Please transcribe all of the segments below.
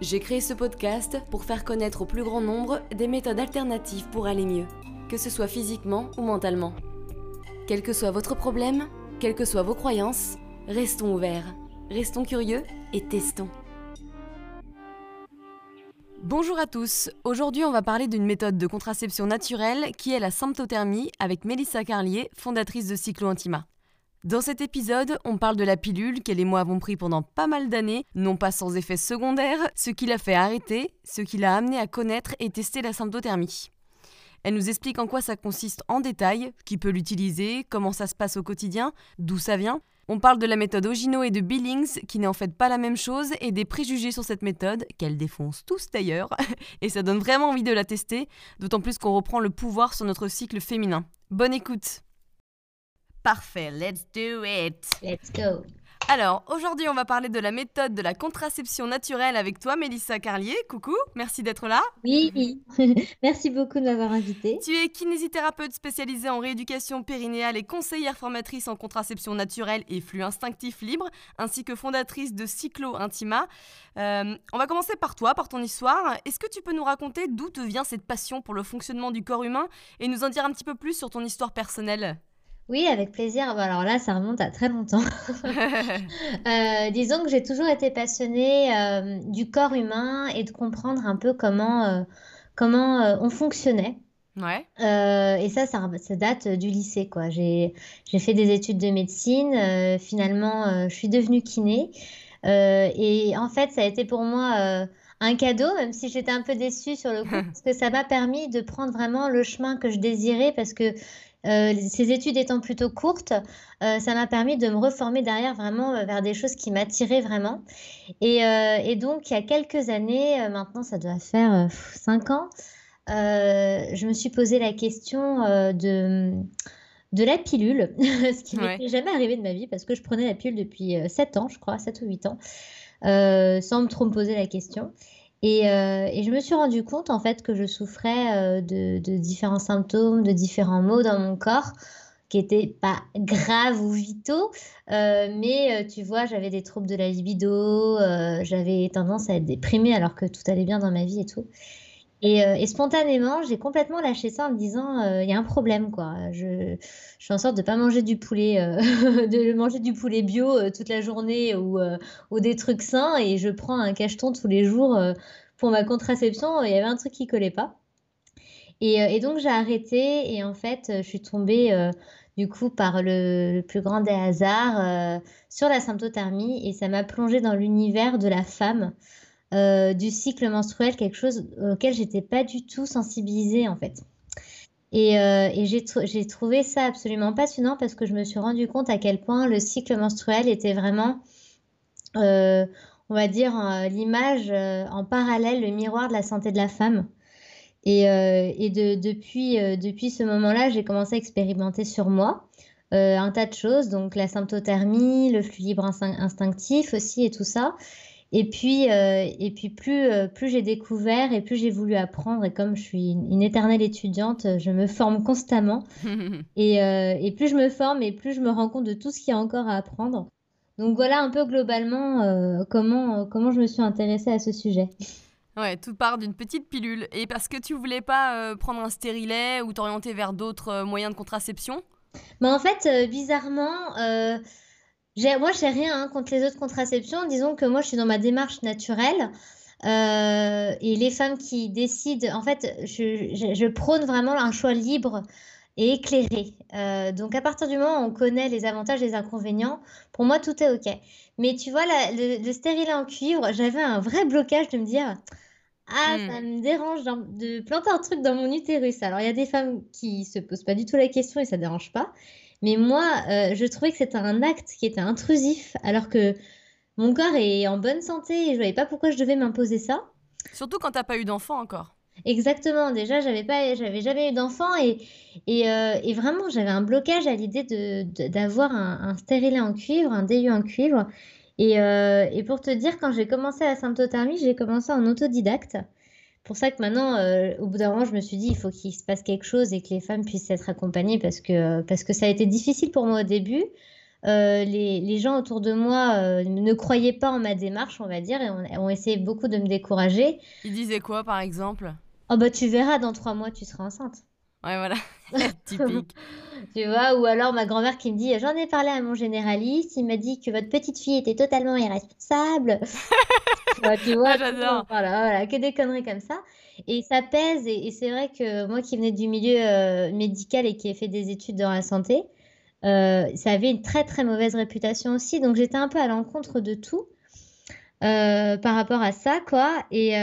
J'ai créé ce podcast pour faire connaître au plus grand nombre des méthodes alternatives pour aller mieux, que ce soit physiquement ou mentalement. Quel que soit votre problème, quelles que soient vos croyances, restons ouverts, restons curieux et testons. Bonjour à tous, aujourd'hui on va parler d'une méthode de contraception naturelle qui est la symptothermie avec Mélissa Carlier, fondatrice de Cyclo Intima. Dans cet épisode, on parle de la pilule qu'elle et moi avons pris pendant pas mal d'années, non pas sans effet secondaire, ce qui l'a fait arrêter, ce qui l'a amené à connaître et tester la symptothermie. Elle nous explique en quoi ça consiste en détail, qui peut l'utiliser, comment ça se passe au quotidien, d'où ça vient. On parle de la méthode Ogino et de Billings, qui n'est en fait pas la même chose, et des préjugés sur cette méthode, qu'elle défonce tous d'ailleurs, et ça donne vraiment envie de la tester, d'autant plus qu'on reprend le pouvoir sur notre cycle féminin. Bonne écoute Parfait, let's do it. Let's go. Alors, aujourd'hui, on va parler de la méthode de la contraception naturelle avec toi, Mélissa Carlier. Coucou, merci d'être là. Oui, merci beaucoup de m'avoir invitée. Tu es kinésithérapeute spécialisée en rééducation périnéale et conseillère formatrice en contraception naturelle et flux instinctif libre, ainsi que fondatrice de Cyclo Intima. Euh, on va commencer par toi, par ton histoire. Est-ce que tu peux nous raconter d'où te vient cette passion pour le fonctionnement du corps humain et nous en dire un petit peu plus sur ton histoire personnelle? Oui, avec plaisir. alors là, ça remonte à très longtemps. Euh, disons que j'ai toujours été passionnée euh, du corps humain et de comprendre un peu comment, euh, comment on fonctionnait. Ouais. et ça, ça, date du lycée, quoi. J'ai, j'ai fait des études de médecine. finalement, je suis devenue kiné. et en fait, ça a été pour moi un cadeau, même si j'étais un peu déçue sur le coup, parce que ça m'a permis de prendre vraiment le chemin que je désirais, parce que euh, ces études étant plutôt courtes, euh, ça m'a permis de me reformer derrière vraiment euh, vers des choses qui m'attiraient vraiment. Et, donc, il y a quelques années, maintenant ça doit faire 5 ans, je me suis posé la question de, de la pilule, ce qui ne m'était jamais arrivé de ma vie parce que je prenais la pilule depuis 7 ans, je crois, 7 ou 8 ans, sans me trop me poser la question. Euh, et, je me suis rendu compte en fait que je souffrais euh, de, différents symptômes, de différents maux dans mon corps qui n'étaient pas graves ou vitaux, euh, mais tu vois, j'avais des troubles de la libido, j'avais tendance à être déprimée alors que tout allait bien dans ma vie et tout. Euh, et, spontanément, j'ai complètement lâché ça en me disant, euh, il y a un problème, quoi. Je, je fais en sorte de pas manger du poulet, euh, de manger du poulet bio toute la journée ou, des trucs sains, et je prends un cacheton tous les jours pour ma contraception. Il y avait un truc qui collait pas. Et, et donc j'ai arrêté, et en fait, je suis tombée du coup par le, le, plus grand des hasards sur la symptothermie, et ça m'a plongée dans l'univers de la femme. Euh, du cycle menstruel, quelque chose auquel j'étais pas du tout sensibilisée en fait. Et, euh, j'ai trouvé ça absolument passionnant parce que je me suis rendu compte à quel point le cycle menstruel était vraiment, euh, on va dire, l'image en parallèle, le miroir de la santé de la femme. Et, depuis, depuis ce moment-là, j'ai commencé à expérimenter sur moi. un tas de choses, donc la symptothermie, le flux libre instinctif aussi et tout ça. Et puis, euh, et puis plus, euh, plus j'ai découvert et plus j'ai voulu apprendre, et comme je suis une, éternelle étudiante, je me forme constamment. et, euh, et, plus je me forme et plus je me rends compte de tout ce qu'il y a encore à apprendre. Donc voilà un peu globalement comment, comment je me suis intéressée à ce sujet. Ouais, tout part d'une petite pilule. Et parce que tu voulais pas prendre un stérilet ou t'orienter vers d'autres moyens de contraception? Bah En fait, bizarrement moi, je n'ai rien hein, contre les autres contraceptions. Disons que moi, je suis dans ma démarche naturelle. Euh, et les femmes qui décident, en fait, je, prône vraiment un choix libre et éclairé. Euh, donc, à partir du moment où on connaît les avantages et les inconvénients, pour moi, tout est OK. Mais tu vois, le, le stérilet en cuivre, j'avais un vrai blocage de me dire Ah, hmm. ça me dérange de planter un truc dans mon utérus. Alors, il y a des femmes qui se posent pas du tout la question et ça ne dérange pas. Mais moi, euh, je trouvais que c'était un acte qui était intrusif, alors que mon corps est en bonne santé et je voyais pas pourquoi je devais m'imposer ça. Surtout quand t'as pas eu d'enfant encore. Exactement. Déjà, j'avais pas, j'avais jamais eu d'enfant et, et, euh, et vraiment, j'avais un blocage à l'idée de, d'avoir un, un stérilet en cuivre, un DU en cuivre. Et, euh, et pour te dire, quand j'ai commencé la symptothermie, j'ai commencé en autodidacte. Pour ça que maintenant, euh, au bout d'un moment, je me suis dit, il faut qu'il se passe quelque chose et que les femmes puissent être accompagnées parce que, parce que ça a été difficile pour moi au début. Euh, les, les, gens autour de moi euh, ne croyaient pas en ma démarche, on va dire, et ont, ont essayé beaucoup de me décourager. Ils disaient quoi, par exemple? Oh bah tu verras, dans trois mois, tu seras enceinte. Ouais, voilà, typique. tu vois, ou alors ma grand-mère qui me dit, j'en ai parlé à mon généraliste, il m'a dit que votre petite fille était totalement irresponsable. tu vois, j'adore. Voilà, voilà, que des conneries comme ça. Et ça pèse, et, et c'est vrai que moi qui venais du milieu euh, médical et qui ai fait des études dans la santé, euh, ça avait une très très mauvaise réputation aussi, donc j'étais un peu à l'encontre de tout euh, par rapport à ça, quoi. Et,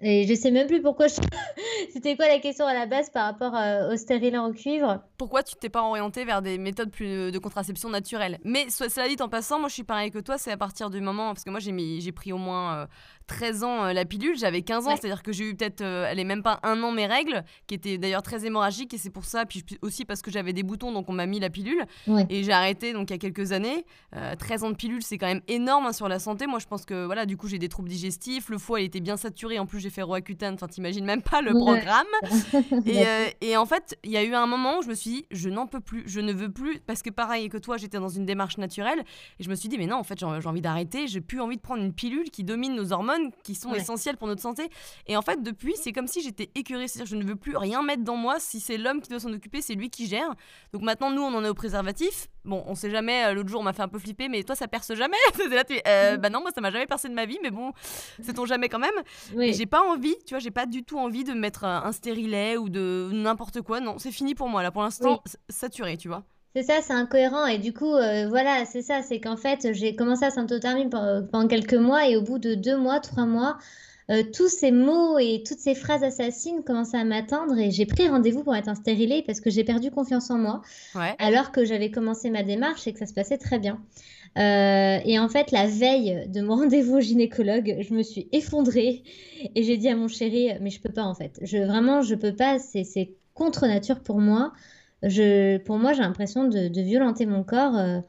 et je sais même plus pourquoi je... C'était quoi la question à la base par rapport euh, au stérilet en cuivre? Pourquoi tu t'es pas orienté vers des méthodes plus de contraception naturelle Mais cela dit en passant, moi je suis pareil que toi, c'est à partir du moment parce que moi j'ai mis j'ai pris au moins 13 ans euh, la pilule, j'avais 15 ans, c'est-à-dire que j'ai eu peut-être, euh, elle est même pas un an mes règles, qui étaient d'ailleurs très hémorragiques, et c'est pour ça, puis aussi parce que j'avais des boutons, donc on m'a mis la pilule, et j'ai arrêté donc il y a quelques années. 13 euh, ans de pilule, c'est quand même énorme hein, sur la santé. Moi, je pense que voilà, du coup, j'ai des troubles digestifs, le foie il était bien saturé, en plus j'ai fait Roaccutane, enfin t'imagines même pas le programme. et, et, en fait, il y a eu un moment où je me suis dit, je n'en peux plus, je ne veux plus, parce que pareil que toi, j'étais dans une démarche naturelle, et je me suis dit, mais non, en fait, j'ai envie d'arrêter, j'ai plus envie de prendre une pilule qui domine nos hormones qui sont essentiels pour notre santé. Et en fait, depuis, c'est comme si j'étais écœurée. C'est-à-dire, je ne veux plus rien mettre dans moi. Si c'est l'homme qui doit s'en occuper, c'est lui qui gère. Donc maintenant, nous, on en est au préservatif. Bon, on sait jamais. Euh, l'autre jour, on m'a fait un peu flipper, mais toi, ça perce jamais? là, euh, bah non, moi, ça m'a jamais percé de ma vie, mais bon, c'est ton jamais quand même. Oui. J'ai pas envie, tu vois, j'ai pas du tout envie de mettre un, stérilet ou de n'importe quoi. Non, c'est fini pour moi là. Pour l'instant, saturé, tu vois. C'est ça, c'est incohérent. Et du coup, euh, voilà, c'est ça, c'est qu'en fait, j'ai commencé à symptothermie pendant quelques mois et au bout de deux mois, trois mois, euh, tous ces mots et toutes ces phrases assassines commençaient à m'atteindre et j'ai pris rendez-vous pour être un stérilé parce que j'ai perdu confiance en moi alors que j'avais commencé ma démarche et que ça se passait très bien. Euh, et en fait, la veille de mon rendez-vous au gynécologue, je me suis effondrée et j'ai dit à mon chéri, mais je peux pas en fait. Je, vraiment, je peux pas, c'est contre nature pour moi je, pour moi, j'ai l'impression de, de, violenter mon corps. Euh,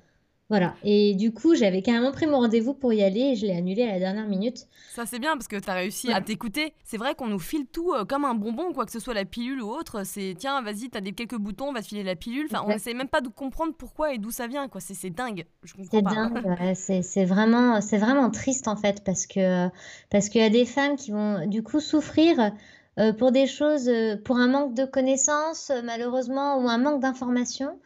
voilà. Et du coup, j'avais carrément pris mon rendez-vous pour y aller et je l'ai annulé à la dernière minute. Ça, c'est bien parce que tu as réussi à t'écouter. C'est vrai qu'on nous file tout euh, comme un bonbon, quoi que ce soit la pilule ou autre. C'est tiens, vas-y, t'as des quelques boutons, on va te filer la pilule. Enfin, on essaie même pas de comprendre pourquoi et d'où ça vient, quoi. C'est dingue. Je comprends pas. Dingue, c'est vraiment, vraiment triste en fait parce que parce qu'il y a des femmes qui vont du coup souffrir euh, pour des choses, euh, pour un manque de connaissances, euh, malheureusement, ou un manque d'informations.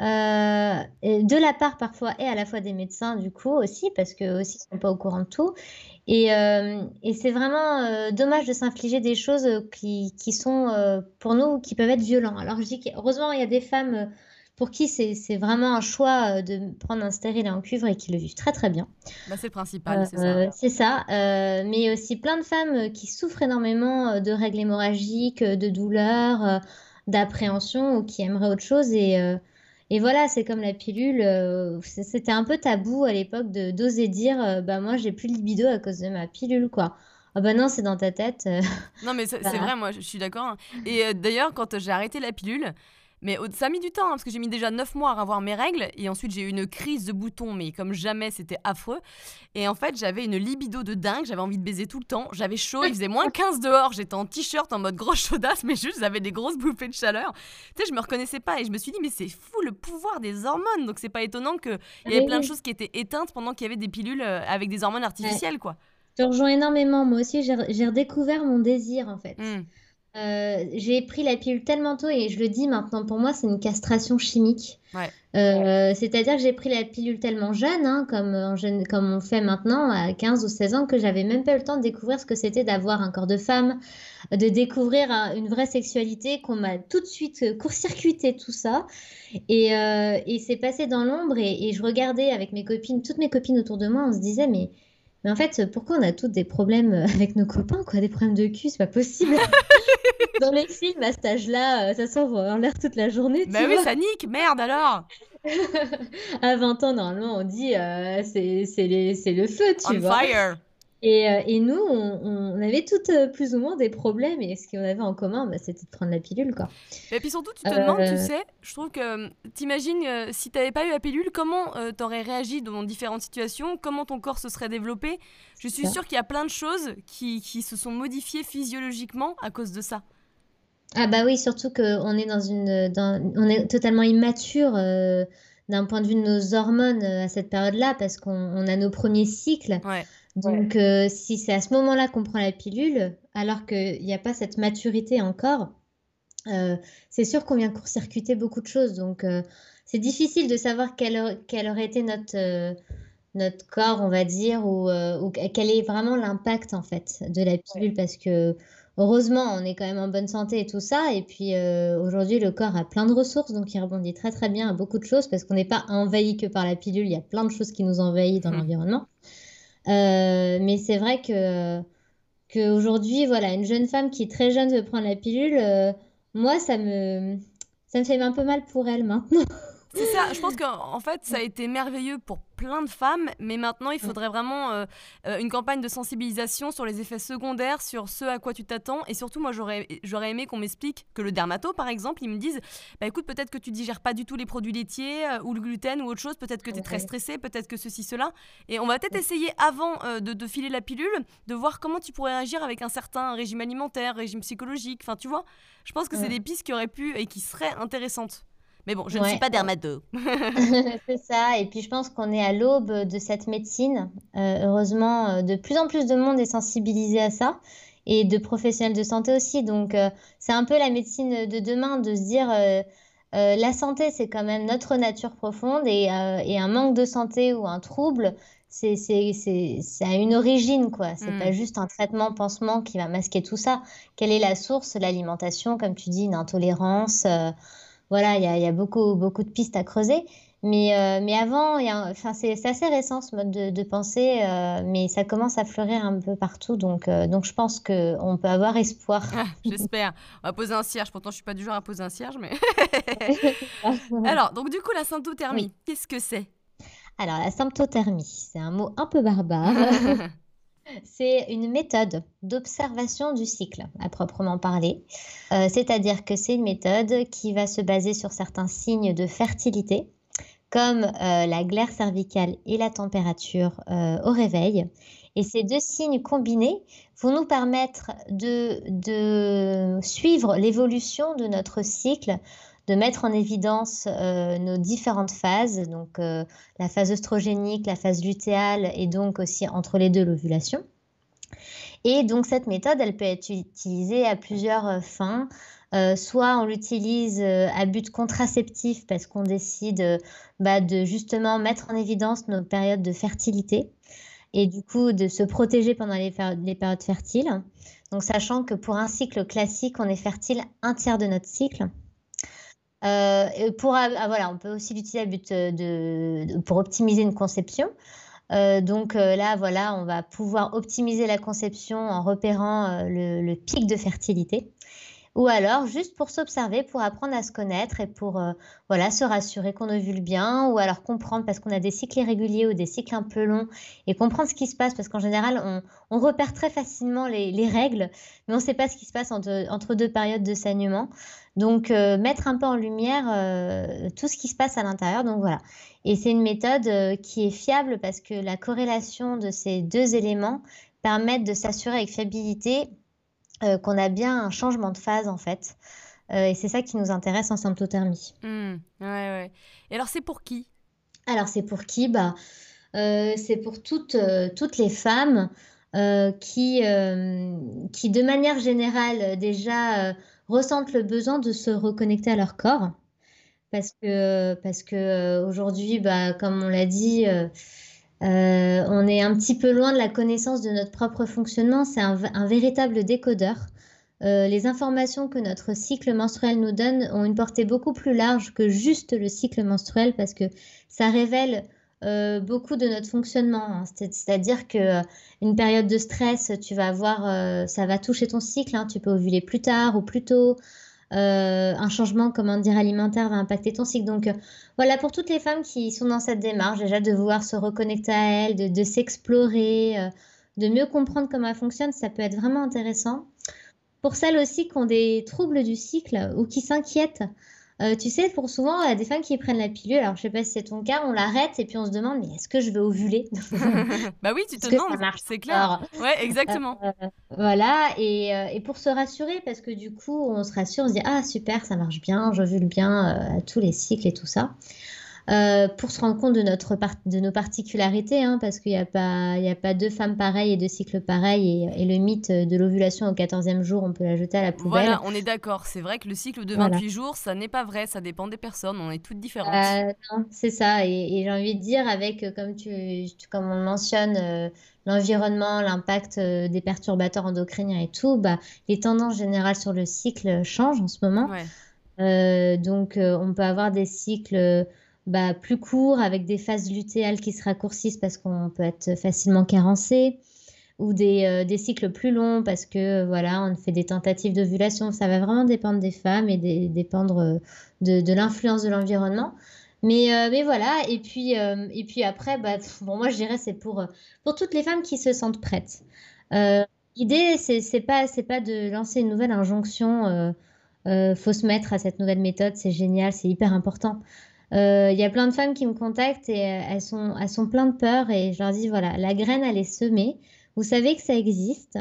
de la part parfois et à la fois des médecins du coup aussi parce que aussi ils sont pas au courant de tout et, c'est vraiment dommage de s'infliger des choses qui, qui sont pour nous qui peuvent être violents alors je dis qu'heureusement il y a des femmes pour qui c'est vraiment un choix euh, de prendre un stérilet en cuivre et qui le vivent très très bien. Bah, c'est le principal, c'est ça. Euh, c'est ça. Euh, mais aussi plein de femmes qui souffrent énormément de règles hémorragiques, de douleurs, d'appréhension ou qui aimeraient autre chose. Et, et voilà, c'est comme la pilule. C'était un peu tabou à l'époque d'oser dire bah moi j'ai plus de libido à cause de ma pilule quoi. Ah bah non, c'est dans ta tête. non mais c'est vrai, moi je suis d'accord. Hein. Et d'ailleurs, quand j'ai arrêté la pilule, mais ça a mis du temps, hein, parce que j'ai mis déjà 9 mois à avoir mes règles, et ensuite j'ai eu une crise de boutons, mais comme jamais, c'était affreux. Et en fait, j'avais une libido de dingue, j'avais envie de baiser tout le temps, j'avais chaud, il faisait moins 15 dehors, j'étais en t-shirt en mode grosse chaudasse, mais juste j'avais des grosses bouffées de chaleur. Tu sais, je me reconnaissais pas, et je me suis dit, mais c'est fou le pouvoir des hormones, donc c'est pas étonnant qu'il y avait plein de choses qui étaient éteintes pendant qu'il y avait des pilules euh, avec des hormones artificielles, quoi. Je rejoins énormément, moi aussi, j'ai redécouvert mon désir, en fait. Mmh. Euh, j'ai pris la pilule tellement tôt et je le dis maintenant, pour moi, c'est une castration chimique. Euh, c'est-à-dire que j'ai pris la pilule tellement jeune, hein, comme, comme on fait maintenant à 15 ou 16 ans, que j'avais même pas eu le temps de découvrir ce que c'était d'avoir un corps de femme, de découvrir une vraie sexualité, qu'on m'a tout de suite court-circuité tout ça. Et, euh, et c'est passé dans l'ombre et, et, je regardais avec mes copines, toutes mes copines autour de moi, on se disait, mais mais en fait, pourquoi on a tous des problèmes euh, avec nos copains, quoi? Des problèmes de cul, c'est pas possible. Dans les films, à cet âge-là, euh, ça s'envoie en l'air toute la journée. Bah oui, ça nique, merde alors À 20 ans, normalement, on dit euh, c'est le feu, tu On fire Et, euh, et nous, on, on avait toutes euh, plus ou moins des problèmes. Et ce qu'on avait en commun, bah, c'était de prendre la pilule, quoi. Et puis surtout, tu te demandes, tu sais, je trouve que t'imagines si t'avais pas eu la pilule, comment t'aurais réagi dans différentes situations, comment ton corps se serait développé? Je suis sûre qu'il y a plein de choses qui, qui se sont modifiées physiologiquement à cause de ça. Ah bah oui, surtout qu'on est dans une, dans- on est totalement immature euh, d'un point de vue de nos hormones euh, à cette période-là parce qu'on on a nos premiers cycles. Ouais. Donc euh, si c'est à ce moment-là qu'on prend la pilule, alors qu'il n'y a pas cette maturité encore, euh, c'est sûr qu'on vient court-circuiter beaucoup de choses. Donc euh, c'est difficile de savoir quel, aur- quel aurait été notre, notre corps, on va dire, ou, ou quel est vraiment l'impact en fait de la pilule parce que heureusement on est quand même en bonne santé et tout ça. Et puis aujourd'hui le corps a plein de ressources donc il rebondit très très bien à beaucoup de choses parce qu'on n'est pas envahi que par la pilule, il y a plein de choses qui nous envahissent dans Hmm. l'environnement. Euh, mais c'est vrai que qu'aujourd'hui, voilà, une jeune femme qui est très jeune veut prendre la pilule, euh, moi ça me ça me fait un peu mal pour elle maintenant. C'est ça, je pense qu'en fait, ça a été merveilleux pour plein de femmes, mais maintenant, il faudrait vraiment euh, euh, une campagne de sensibilisation sur les effets secondaires, sur ce à quoi tu t'attends. Et surtout, moi, j'aurais aimé qu'on m'explique que le dermato, par exemple, ils me disent bah écoute, peut-être que tu digères pas du tout les produits laitiers euh, ou le gluten ou autre chose, peut-être que tu es très stressé, peut-être que ceci, cela. Et on va peut-être essayer avant euh, de, de filer la pilule, de voir comment tu pourrais agir avec un certain régime alimentaire, régime psychologique. Enfin, tu vois, je pense que c'est des pistes qui auraient pu et qui seraient intéressantes. Mais bon, je ne suis pas dermato. C'est ça. Et puis je pense qu'on est à l'aube de cette médecine. Euh, heureusement, euh, de plus en plus de monde est sensibilisé à ça et de professionnels de santé aussi. Donc euh, c'est un peu la médecine de demain de se dire euh, la santé, c'est quand même notre nature profonde et, et un manque de santé ou un trouble, c'est c'est c'est c'est à une origine quoi. C'est Mm. pas juste un traitement pansement qui va masquer tout ça. Quelle est la source? L'alimentation, comme tu dis, une intolérance. Voilà, il y a, il y a beaucoup, beaucoup de pistes à creuser. Mais, euh, mais avant, il y a, enfin, c'est assez récent ce mode de, de pensée, euh, mais ça commence à fleurir un peu partout. Donc, euh, donc je pense qu'on peut avoir espoir. Ah, J'espère. On va poser un cierge. Pourtant, je suis pas du genre à poser un cierge, mais. Alors, donc du coup, la symptothermie, Oui. qu'est-ce que c'est? Alors, la symptothermie, c'est un mot un peu barbare. C'est une méthode d'observation du cycle, à proprement parler. Euh, c'est-à-dire que c'est une méthode qui va se baser sur certains signes de fertilité, comme euh, la glaire cervicale et la température euh, au réveil. Et ces deux signes combinés vont nous permettre de, de suivre l'évolution de notre cycle, de mettre en évidence euh, nos différentes phases, donc euh, la phase œstrogénique, la phase lutéale et donc aussi entre les deux l'ovulation. Et donc cette méthode, elle peut être utilisée à plusieurs euh, fins. Soit on l'utilise à but contraceptif parce qu'on décide bah, de justement mettre en évidence nos périodes de fertilité et du coup de se protéger pendant les périodes fertiles. Donc sachant que pour un cycle classique, on est fertile un tiers de notre cycle. Euh, pour, ah, voilà, on peut aussi l'utiliser euh, pour optimiser une conception. Euh, donc là, voilà, on va pouvoir optimiser la conception en repérant le pic de fertilité. Ou alors juste pour s'observer, pour apprendre à se connaître et pour euh, voilà, se rassurer qu'on ovule bien, ou alors comprendre parce qu'on a des cycles irréguliers ou des cycles un peu longs, et comprendre ce qui se passe, parce qu'en général, on, repère très facilement les, les règles, mais on ne sait pas ce qui se passe entre, deux périodes de saignement. Donc, euh, mettre un peu en lumière euh, tout ce qui se passe à l'intérieur. Donc voilà. Et c'est une méthode qui est fiable parce que la corrélation de ces deux éléments permet de s'assurer avec fiabilité euh, qu'on a bien un changement de phase en fait. Euh, et c'est ça qui nous intéresse en symptothermie. Hmm, Ouais, ouais. Et alors, c'est pour qui? Alors c'est pour qui? Bah, euh, c'est pour toutes, toutes les femmes qui, qui, de manière générale, déjà ressentent le besoin de se reconnecter à leur corps. Parce que, parce que aujourd'hui, bah, comme on l'a dit, euh, on est un petit peu loin de la connaissance de notre propre fonctionnement. C'est un, véritable décodeur. Euh, les informations que notre cycle menstruel nous donne ont une portée beaucoup plus large que juste le cycle menstruel parce que ça révèle euh, beaucoup de notre fonctionnement. hein. C'est- C'est-à-dire que une période de stress, tu vas avoir, ça va toucher ton cycle. hein. Tu peux ovuler plus tard ou plus tôt. Euh, un changement, comment dire, alimentaire va impacter ton cycle. Donc euh, voilà, pour toutes les femmes qui sont dans cette démarche, déjà de vouloir se reconnecter à elles, de, s'explorer, euh, de mieux comprendre comment elle fonctionne, ça peut être vraiment intéressant. Pour celles aussi qui ont des troubles du cycle ou qui s'inquiètent, euh, tu sais, pour souvent, il y a des femmes qui prennent la pilule. Alors, je sais pas si c'est ton cas, on l'arrête et puis on se demande, mais est-ce que je vais ovuler Bah oui, tu te demandes, c'est clair. Ouais, exactement. Euh, voilà, et, euh, et, pour se rassurer, parce que du coup, on se rassure, on se dit, ah super, ça marche bien, j'ovule bien à tous les cycles et tout ça. Euh, pour se rendre compte de, notre de nos particularités, hein, parce qu'il n'y a, pas, a pas deux femmes pareilles et deux cycles pareils, et, le mythe de l'ovulation au 14e jour, on peut l'ajouter à la poubelle. Voilà, on est d'accord. C'est vrai que le cycle de 28 jours, ça n'est pas vrai, ça dépend des personnes, on est toutes différentes. Euh, c'est ça, et, j'ai envie de dire, avec, euh, comme, tu, comme on mentionne, l'environnement, l'impact des perturbateurs endocriniens et tout, bah, les tendances générales sur le cycle changent en ce moment. donc, on peut avoir des cycles bah, plus court, avec des phases lutéales qui se raccourcissent parce qu'on peut être facilement carencé, ou des, euh, des, cycles plus longs parce que voilà, on fait des tentatives d'ovulation. Ça va vraiment dépendre des femmes et dépendre euh, de, l'influence de l'environnement. Mais, euh, mais voilà, et puis, et puis après, bah, bon, moi je dirais c'est pour, pour toutes les femmes qui se sentent prêtes. L'idée, c'est, c'est pas, pas de lancer une nouvelle injonction. faut se mettre à cette nouvelle méthode, c'est génial, c'est hyper important. Il euh, y a plein de femmes qui me contactent et euh, elles sont, elles sont plein de peur et je leur dis voilà, la graine elle est semée, vous savez que ça existe.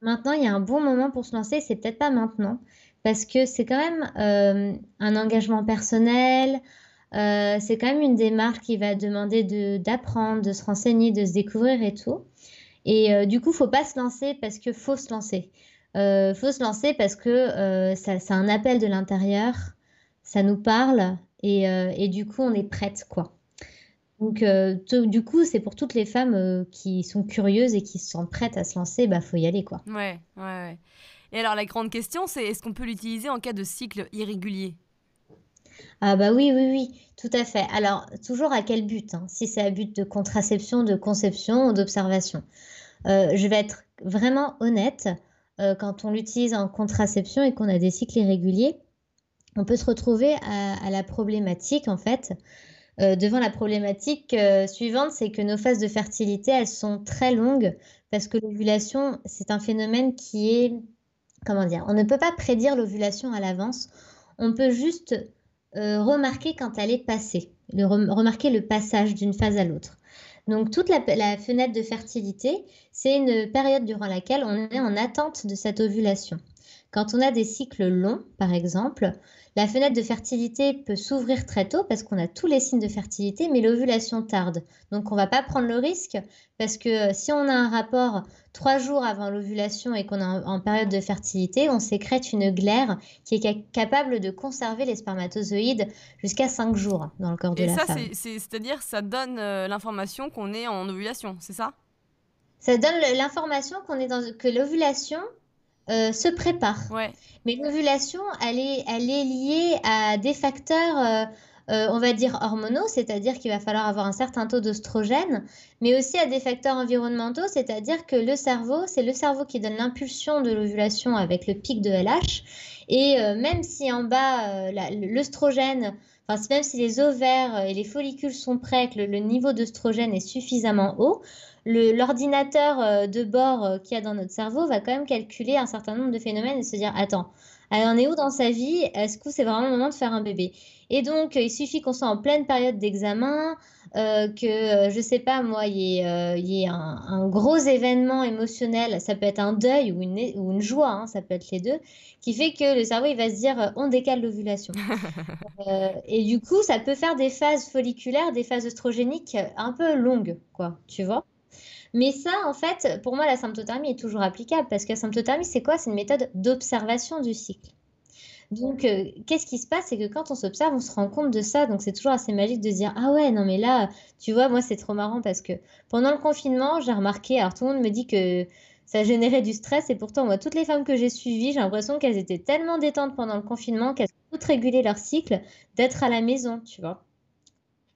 Maintenant, il y a un bon moment pour se lancer, c'est peut-être pas maintenant parce que c'est quand même euh, un engagement personnel, c'est quand même une démarche qui va demander d'apprendre, de, se renseigner, de se découvrir et tout. Et du coup, faut pas se lancer parce que faut se lancer. faut se lancer parce que c'est un appel de l'intérieur, ça nous parle, euh, et, du coup, on est prête, quoi. Donc, euh, du coup, c'est pour toutes les femmes euh, qui sont curieuses et qui sont prêtes à se lancer, bah, faut y aller, quoi. Ouais, ouais, ouais. Et alors, la grande question, c'est est-ce qu'on peut l'utiliser en cas de cycle irrégulier? Ah bah oui, oui, oui, tout à fait. Alors, toujours à quel but hein? Si c'est à but de contraception, de conception ou d'observation. je vais être vraiment honnête, quand on l'utilise en contraception et qu'on a des cycles irréguliers, on peut se retrouver à, la problématique, en fait, euh, devant la problématique euh, suivante, c'est que nos phases de fertilité, elles sont très longues parce que l'ovulation, c'est un phénomène qui est, comment dire, on ne peut pas prédire l'ovulation à l'avance, on peut juste euh, remarquer quand elle est passée, remarquer le passage d'une phase à l'autre. Donc toute la, la, fenêtre de fertilité, c'est une période durant laquelle on est en attente de cette ovulation. Quand on a des cycles longs, par exemple, la fenêtre de fertilité peut s'ouvrir très tôt parce qu'on a tous les signes de fertilité, mais l'ovulation tarde. Donc on ne va pas prendre le risque parce que si on a un rapport trois jours avant l'ovulation et qu'on est en, période de fertilité, on sécrète une glaire qui est capable de conserver les spermatozoïdes jusqu'à cinq jours dans le corps de la femme. Ça, c'est-à-dire ça donne euh, l'information qu'on est en ovulation, c'est ça? Ça donne l'information qu'on est dans que l'ovulation euh, se prépare. Mais l'ovulation, elle est, elle est liée à des facteurs, euh, euh, on va dire hormonaux, c'est-à-dire qu'il va falloir avoir un certain taux d'oestrogène, mais aussi à des facteurs environnementaux, c'est-à-dire que le cerveau, c'est le cerveau qui donne l'impulsion de l'ovulation avec le pic de LH. Et même si en bas, l'œstrogène, même si les ovaires et les follicules sont prêts, que le niveau d'œstrogène est suffisamment haut, l'ordinateur euh, de bord euh, qu'il y a dans notre cerveau va quand même calculer un certain nombre de phénomènes et se dire attends, elle en est où dans sa vie? Est-ce que c'est vraiment le moment de faire un bébé? Et donc, il suffit qu'on soit en pleine période d'examen, euh, que, je sais pas moi, il y ait, un, gros événement émotionnel, ça peut être un deuil ou une, ou une joie, hein, ça peut être les deux, qui fait que le cerveau, il va se dire, on décale l'ovulation. et du coup, ça peut faire des phases folliculaires, des phases oestrogéniques un peu longues, quoi, tu vois mais ça, en fait, pour moi, la symptothermie est toujours applicable parce que la symptothermie, c'est quoi? C'est une méthode d'observation du cycle. Donc, euh, qu'est-ce qui se passe? C'est que quand on s'observe, on se rend compte de ça. Donc, c'est toujours assez magique de se dire Ah ouais, non, mais là, tu vois, moi, c'est trop marrant parce que pendant le confinement, j'ai remarqué, alors tout le monde me dit que ça générait du stress et pourtant, moi, toutes les femmes que j'ai suivies, j'ai l'impression qu'elles étaient tellement détentes pendant le confinement qu'elles ont toutes régulé leur cycle d'être à la maison, tu vois.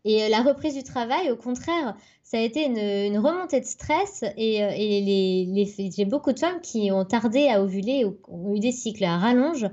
Et euh, la reprise du travail, au contraire, ça a été une, remontée de stress et, euh, j'ai beaucoup de femmes qui ont tardé à ovuler ont eu des cycles à rallonge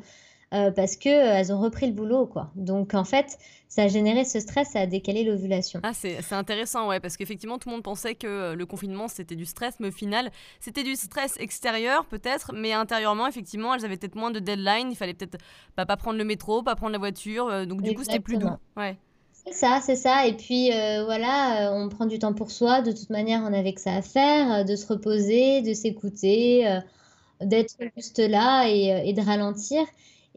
euh, parce que euh, elles ont repris le boulot, quoi. Donc en fait, ça a généré ce stress, ça a décalé l'ovulation. Ah, c'est intéressant, ouais, parce qu'effectivement, tout le monde pensait que euh, le confinement, c'était du stress, mais au final, c'était du stress extérieur, peut-être, mais intérieurement, effectivement, elles avaient peut-être moins de deadline, il fallait peut-être pas, pas prendre le métro, pas prendre la voiture, donc du coup, c'était plus doux. Ouais. C'est ça, c'est ça. Et puis voilà, on prend du temps pour soi. De toute manière, on avait que ça à faire, de se reposer, de s'écouter, d'être juste là et, et, de ralentir.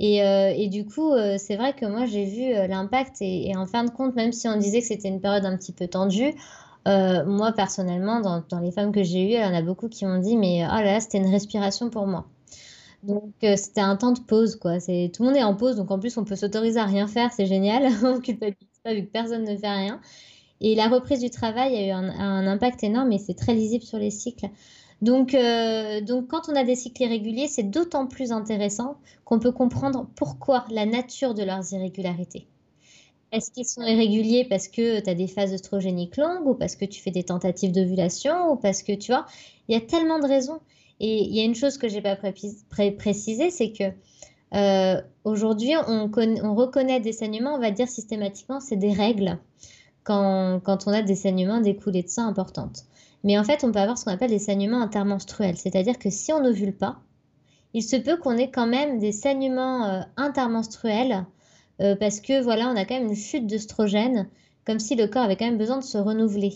Euh, et, du coup, euh, c'est vrai que moi, j'ai vu euh, l'impact. Et, en fin de compte, même si on disait que c'était une période un petit peu tendue, moi, personnellement, dans, les femmes que j'ai eues, il y en a beaucoup qui m'ont dit, mais oh là là, c'était une respiration pour moi. Donc, c'était un temps de pause, quoi. Tout le monde est en pause, donc en plus, on peut s'autoriser à rien faire, c'est génial. on ne culpabilise pas vu que personne ne fait rien. Et la reprise du travail a eu un impact énorme et c'est très lisible sur les cycles. Donc, euh, donc, quand on a des cycles irréguliers, c'est d'autant plus intéressant qu'on peut comprendre pourquoi la nature de leurs irrégularités. Est-ce qu'ils sont irréguliers parce que tu as des phases œstrogéniques longues ou parce que tu fais des tentatives d'ovulation ou parce que tu vois, il y a tellement de raisons. Et il y a une chose que je n'ai pas précisée, c'est que euh, aujourd'hui, on, on, reconnaît des saignements, on va dire systématiquement, c'est des règles quand, quand, on a des saignements, des coulées de sang importantes. Mais en fait, on peut avoir ce qu'on appelle des saignements intermenstruels. C'est-à-dire que si on n'ovule pas, il se peut qu'on ait quand même des saignements euh, intermenstruels euh, parce que voilà, on a quand même une chute d'œstrogène, comme si le corps avait quand même besoin de se renouveler.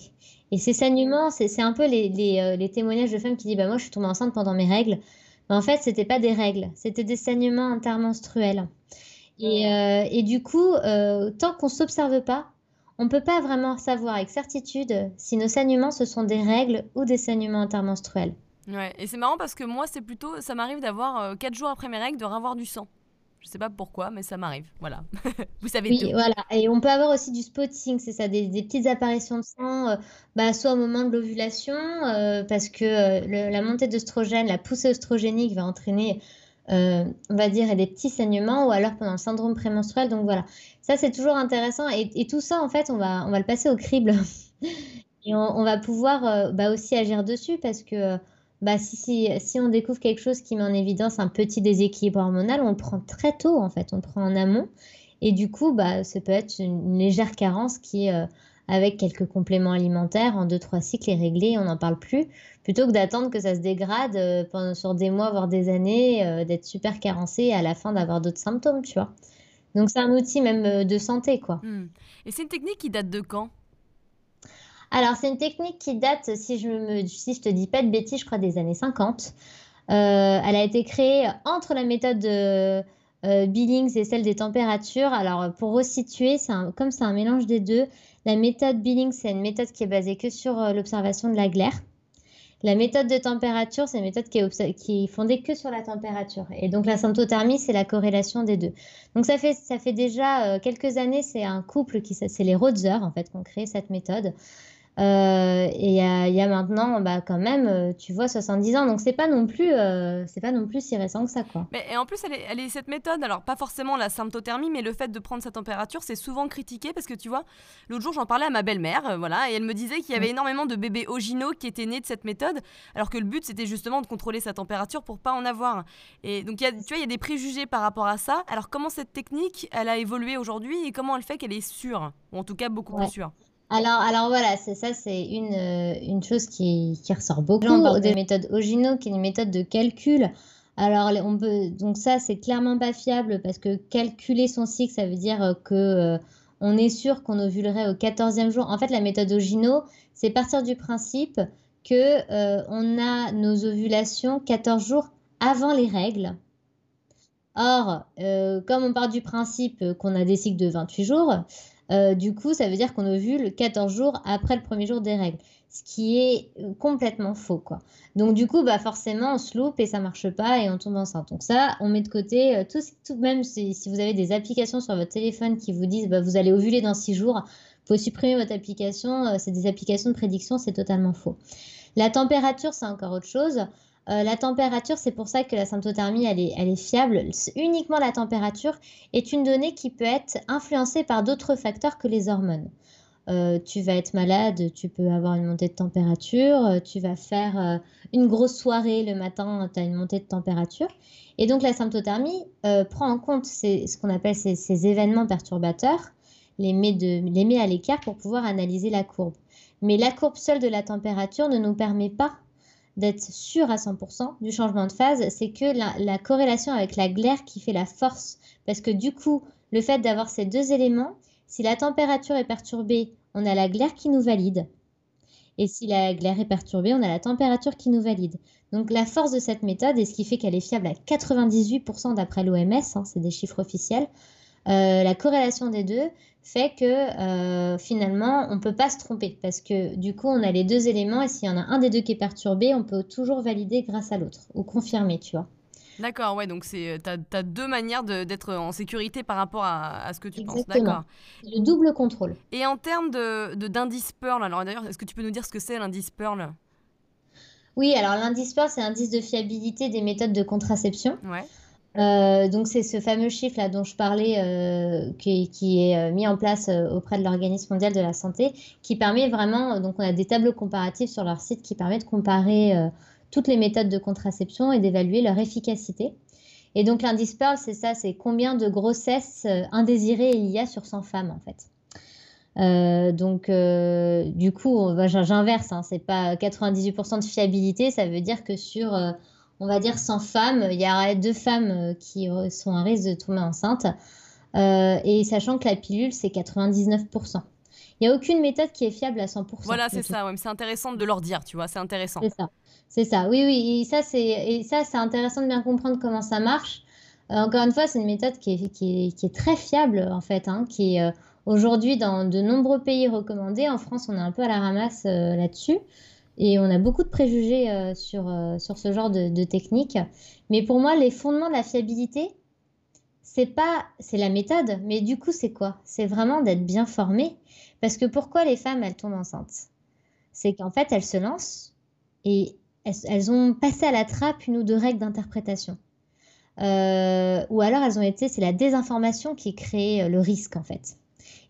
Et ces saignements, c'est un peu les, les, euh, les, témoignages de femmes qui disent bah, Moi, je suis tombée enceinte pendant mes règles. Mais en fait, ce n'était pas des règles, c'était des saignements intermenstruels. Et, et du coup, tant qu'on ne s'observe pas, on ne peut pas vraiment savoir avec certitude si nos saignements ce sont des règles ou des saignements intermenstruels. Ouais, et c'est marrant parce que moi, c'est plutôt, ça m'arrive d'avoir 4 euh, jours après mes règles de revoir du sang. Je sais pas pourquoi, mais ça m'arrive. Voilà. Vous savez oui, voilà. Et on peut avoir aussi du spotting, c'est ça, des, petites apparitions de sang, euh, bah, soit au moment de l'ovulation, euh, parce que la montée d'œstrogène, la poussée oestrogénique va entraîner euh, on va dire, et des petits saignements, ou alors pendant le syndrome prémenstruel. Donc voilà, ça c'est toujours intéressant. Et, tout ça, en fait, on va, on va le passer au crible. et on, va pouvoir euh, bah, aussi agir dessus parce que bah, si, si, on découvre quelque chose qui met en évidence un petit déséquilibre hormonal, on le prend très tôt, en fait, on le prend en amont. Et du coup, bah, ça peut être une, légère carence qui, euh, avec quelques compléments alimentaires, en 2-3 cycles est réglée, on n'en parle plus plutôt que d'attendre que ça se dégrade euh, pendant, sur des mois, voire des années, euh, d'être super carencé et à la fin d'avoir d'autres symptômes, tu vois. Donc c'est un outil même euh, de santé, quoi. Hmm. Et c'est une technique qui date de quand? Alors c'est une technique qui date, si je me, si je te dis pas de bêtises, je crois des années 50. elle a été créée entre la méthode de Billings et celle des températures. Alors pour resituer, un, comme c'est un mélange des deux, la méthode Billings c'est une méthode qui est basée que sur l'observation de la glaire. La méthode de température, c'est une méthode qui est, fondée que sur la température. Et donc la symptothermie, c'est la corrélation des deux. Donc ça fait, déjà euh, quelques années, c'est un couple qui, c'est les Rotzer en fait, qui ont créé cette méthode. Euh, et il y, a maintenant, bah, quand même, euh, tu vois, 70 ans. Donc, c'est pas non plus, euh, c'est pas non plus si récent que ça, quoi. Mais, et en plus, elle est, elle est, cette méthode, alors pas forcément la symptothermie, mais le fait de prendre sa température, c'est souvent critiqué parce que tu vois, l'autre jour, j'en parlais à ma belle-mère, voilà, et elle me disait qu'il y avait énormément de bébés oginaux qui étaient nés de cette méthode, alors que le but, c'était justement de contrôler sa température pour pas en avoir. Et donc, y a, tu vois, il y a des préjugés par rapport à ça. Alors, comment cette technique, elle a évolué aujourd'hui et comment elle fait qu'elle est sûre, ou en tout cas beaucoup plus sûre? Alors, alors voilà, c'est ça, c'est une, euh, une chose qui, qui ressort beaucoup. On parle de méthode Ogino, qui est une méthode de calcul. Alors, on peut, donc ça, c'est clairement pas fiable parce que calculer son cycle, ça veut dire que euh, on est sûr qu'on ovulerait au 14e jour. En fait, la méthode Ogino, c'est partir du principe que euh, on a nos ovulations 14 jours avant les règles. Or, comme on part du principe qu'on a des cycles de 28 jours, euh, du coup, ça veut dire qu'on ovule 14 jours après le premier jour des règles, ce qui est euh, complètement faux, quoi. Donc, du coup, bah, forcément, on se loupe et ça marche pas et on tombe enceinte. Donc, ça, on met de côté euh, tout, tout même si, vous avez des applications sur votre téléphone qui vous disent bah, vous allez ovuler dans 6 jours, vous pouvez supprimer votre application. c'est des applications de prédiction, c'est totalement faux. La température, c'est encore autre chose. Euh, la température, c'est pour ça que la symptothermie, elle est, fiable. Uniquement la température est une donnée qui peut être influencée par d'autres facteurs que les hormones. euh, tu vas être malade, tu peux avoir une montée de température, euh, tu vas faire une grosse soirée le matin, tu as une montée de température. Et donc la symptothermie prend en compte ce qu'on appelle ces, événements perturbateurs, de, les met à l'écart pour pouvoir analyser la courbe. Mais la courbe seule de la température ne nous permet pas d'être sûr à 100% du changement de phase, c'est que la, la, corrélation avec la glaire qui fait la force. Parce que du coup, le fait d'avoir ces deux éléments, si la température est perturbée, on a la glaire qui nous valide. Et si la glaire est perturbée, on a la température qui nous valide. Donc la force de cette méthode, et ce qui fait qu'elle est fiable à 98% d'après l'OMS, hein, c'est des chiffres officiels, euh, la corrélation des deux fait que euh, finalement, on ne peut pas se tromper parce que du coup, on a les deux éléments et s'il y en a un des deux qui est perturbé, on peut toujours valider grâce à l'autre ou confirmer, tu vois. D'accord, ouais, donc tu as, deux manières d'être en sécurité par rapport à, ce que tu penses. D'accord. Le double contrôle. Et en termes d'indice de, Pearl, alors d'ailleurs, est-ce que tu peux nous dire ce que c'est l'indice Pearl? Oui, alors l'indice Pearl, c'est l'indice de fiabilité des méthodes de contraception. Ouais. Euh, donc c'est ce fameux chiffre là dont je parlais euh, qui, est euh, mis en place auprès de l'Organisme mondial de la santé, qui permet vraiment, donc on a des tableaux comparatifs sur leur site qui permettent de comparer toutes les méthodes de contraception et d'évaluer leur efficacité. Et donc l'indice Pearl, c'est ça, c'est combien de grossesses indésirées il y a sur 100 femmes en fait. Donc du coup, j'inverse, hein, c'est pas 98% de fiabilité, ça veut dire que sur, on va dire 100 femmes, il y aurait deux femmes qui sont à risque de tomber enceinte. et sachant que la pilule, c'est 99%. Il n'y a aucune méthode qui est fiable à 100%. Voilà, c'est ça. c'est intéressant de leur dire, tu vois, c'est intéressant. C'est ça. C'est ça. Oui, oui. Et ça, c'est et ça, c'est intéressant de bien comprendre comment ça marche. Euh, encore une fois, c'est une méthode qui est, qui, est, qui est, très fiable en fait, hein, qui est euh, aujourd'hui dans de nombreux pays recommandée. En France, on est un peu à la ramasse euh, là-dessus. Et on a beaucoup de préjugés sur, sur ce genre de, technique. Mais pour moi, les fondements de la fiabilité, c'est pas, c'est la méthode, mais du coup, c'est quoi? C'est vraiment d'être bien formé. Parce que pourquoi les femmes, elles tombent enceintes? C'est qu'en fait, elles se lancent et elles, ont passé à la trappe une ou deux règles d'interprétation. Euh, ou alors elles ont été, c'est la désinformation qui crée euh, le risque en fait.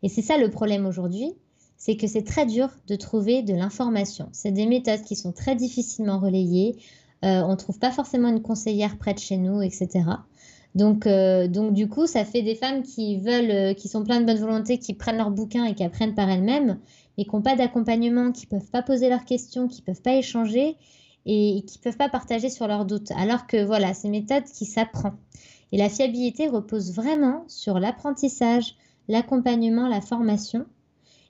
Et c'est ça le problème aujourd'hui, c'est que c'est très dur de trouver de l'information. C'est des méthodes qui sont très difficilement relayées. Euh, on ne trouve pas forcément une conseillère près de chez nous, etc. Donc, donc du coup, ça fait des femmes qui veulent, qui sont pleines de bonne volonté, qui prennent leur bouquin et qui apprennent par elles-mêmes, mais qui n'ont pas d'accompagnement, qui peuvent pas poser leurs questions, qui peuvent pas échanger et qui ne peuvent pas partager sur leurs doutes. Alors que voilà, c'est une méthode qui s'apprend. Et la fiabilité repose vraiment sur l'apprentissage, l'accompagnement, la formation.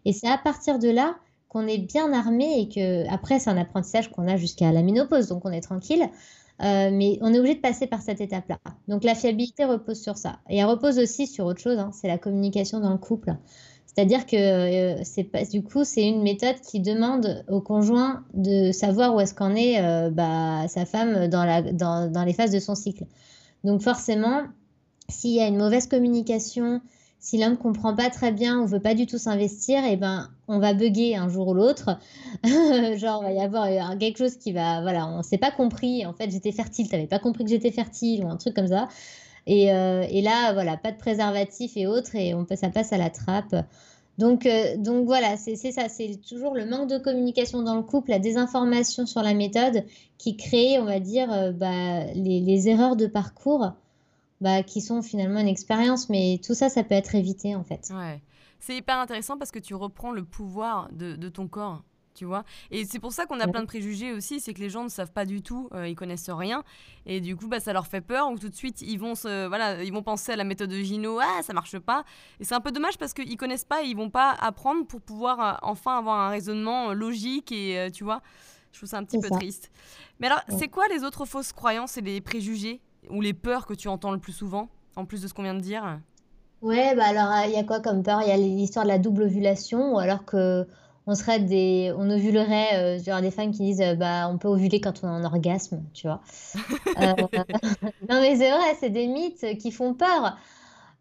Et c'est à partir de là qu'on est bien armé et que après c'est un apprentissage qu'on a jusqu'à la ménopause, donc on est tranquille. Euh, mais on est obligé de passer par cette étape-là. Donc la fiabilité repose sur ça. Et elle repose aussi sur autre chose, hein, c'est la communication dans le couple. C'est-à-dire que euh, c'est du coup, c'est une méthode qui demande au conjoint de savoir où est-ce qu'en est, euh, bah, sa femme dans, la, dans, dans, les phases de son cycle. Donc forcément, s'il y a une mauvaise communication, si l'homme ne comprend pas très bien ou veut pas du tout s'investir, et eh ben, on va bugger un jour ou l'autre. Genre, il va y avoir euh, quelque chose qui va, voilà, on s'est pas compris. En fait, j'étais fertile, tu n'avais pas compris que j'étais fertile ou un truc comme ça. Euh, et, là, voilà, pas de préservatif et autres, et on, ça passe à la trappe. Donc, euh, donc voilà, c'est ça, c'est toujours le manque de communication dans le couple, la désinformation sur la méthode qui crée, on va dire, bah, les, erreurs de parcours bah, qui sont finalement une expérience, mais tout ça, ça peut être évité en fait. Ouais. C'est hyper intéressant parce que tu reprends le pouvoir de ton corps tu vois. Et c'est pour ça qu'on a plein de préjugés aussi, c'est que les gens ne savent pas du tout, euh, ils connaissent rien, et du coup, bah, ça leur fait peur, ou tout de suite, ils vont, se, voilà, ils vont penser à la méthode de Gino, ah, ça marche pas. Et c'est un peu dommage parce qu'ils connaissent pas, et ils vont pas apprendre pour pouvoir euh, enfin avoir un raisonnement euh, logique, et tu vois, je trouve ça un petit peu triste. Mais alors, c'est quoi les autres fausses croyances et les préjugés, ou les peurs que tu entends le plus souvent, en plus de ce qu'on vient de dire Ouais, bah alors, il y a quoi comme peur? Il y a l'histoire de la double ovulation, ou alors que on serait des, on ovulerait, euh, des femmes qui disent, euh, bah, on peut ovuler quand on a un orgasme, tu vois. Euh, non mais c'est vrai, c'est des mythes qui font peur.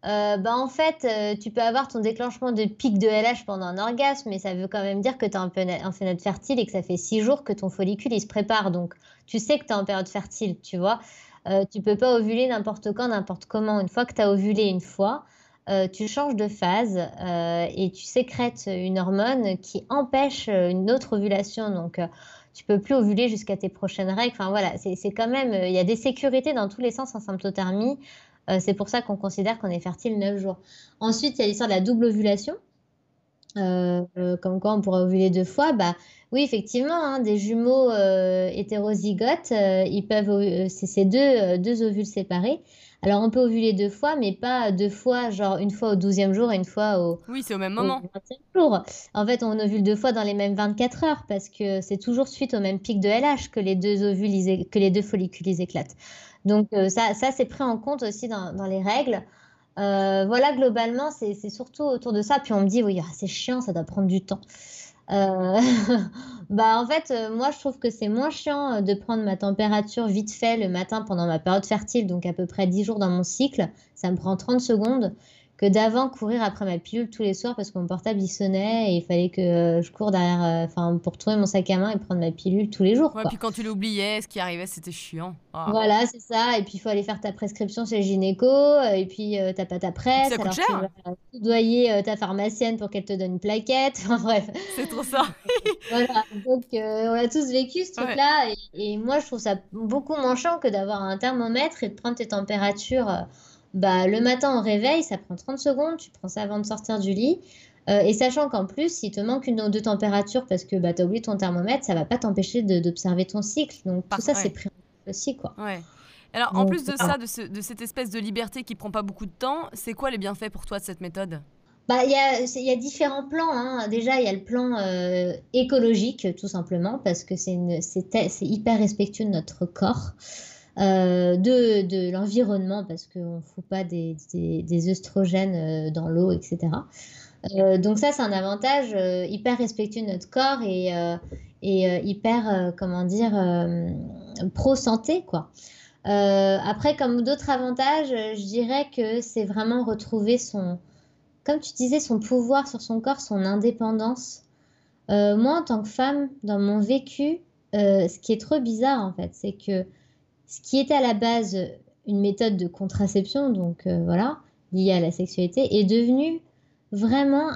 bah en fait, tu peux avoir ton déclenchement de pic de LH pendant un orgasme, mais ça veut quand même dire que tu es en, en période fertile et que ça fait six jours que ton follicule il se prépare. Donc, tu sais que tu es en période fertile, tu vois. Tu peux pas ovuler n'importe quand, n'importe comment. Une fois que tu as ovulé une fois, euh, tu changes de phase euh, et tu sécrètes une hormone qui empêche une autre ovulation. Donc, tu peux plus ovuler jusqu'à tes prochaines règles. Enfin, voilà, c'est quand même. Il y a des sécurités dans tous les sens en symptothermie. c'est pour ça qu'on considère qu'on est fertile 9 jours. Ensuite, il y a l'histoire de la double ovulation. Comme quoi on pourrait ovuler deux fois. Bah, oui, effectivement, hein, des jumeaux hétérozygotes, ils peuvent, c'est deux, deux ovules séparés. Alors, on peut ovuler deux fois, mais pas deux fois, genre une fois au 12e jour et une fois au, Oui, c'est au même moment. 20e jour. En fait, on ovule deux fois dans les mêmes 24 heures parce que c'est toujours suite au même pic de LH que les deux ovules, que les deux follicules éclatent. Donc, euh, ça, ça c'est pris en compte aussi dans, les règles. Euh, voilà, globalement, c'est surtout autour de ça. Puis on me dit, oui, ah, c'est chiant, ça doit prendre du temps. Euh, bah en fait, euh, moi je trouve que c'est moins chiant de prendre ma température vite fait le matin pendant ma période fertile, donc à peu près 10 jours dans mon cycle. Ça me prend 30 secondes que d'avant courir après ma pilule tous les soirs parce que mon portable il sonnait et il fallait que euh, je cours derrière, euh, enfin pour trouver mon sac à main et prendre ma pilule tous les jours. Ouais, puis quand tu l'oubliais, ce qui arrivait c'était chiant. Ah. Voilà, c'est ça. Et puis il faut aller faire ta prescription chez le gynéco euh, et puis t'as pas ta presse. Ça coûte cher. Tu vas doyer ta pharmacienne pour qu'elle te donne une plaquette. Enfin bref. C'est trop ça. voilà. Donc on a tous vécu ce truc-là et, et, moi je trouve ça beaucoup moins chiant que d'avoir un thermomètre et de prendre tes températures bah, le matin au réveil, ça prend 30 secondes, tu prends ça avant de sortir du lit. Euh, et sachant qu'en plus, s'il te manque une ou deux températures parce que bah, tu as oublié ton thermomètre, ça va pas t'empêcher d'observer ton cycle. Donc tout ça, c'est pris aussi. Quoi. Ouais. Alors en plus de ça, de, cette espèce de liberté qui prend pas beaucoup de temps, c'est quoi les bienfaits pour toi de cette méthode? Bah, il y, a, y a différents plans. Hein. Déjà, il y a le plan euh, écologique, tout simplement, parce que c'est hyper respectueux de notre corps. Euh, de, de l'environnement, parce qu'on ne fout pas des, des, œstrogènes euh, dans l'eau, etc. Euh, donc ça, c'est un avantage hyper respectueux de notre corps et, et hyper, comment dire, pro-santé, quoi. après, comme d'autres avantages, je dirais que c'est vraiment retrouver son, comme tu disais, son pouvoir sur son corps, son indépendance. moi, en tant que femme, dans mon vécu, ce qui est trop bizarre, en fait, c'est que ce qui était à la base une méthode de contraception, donc euh, voilà, liée à la sexualité, est devenu vraiment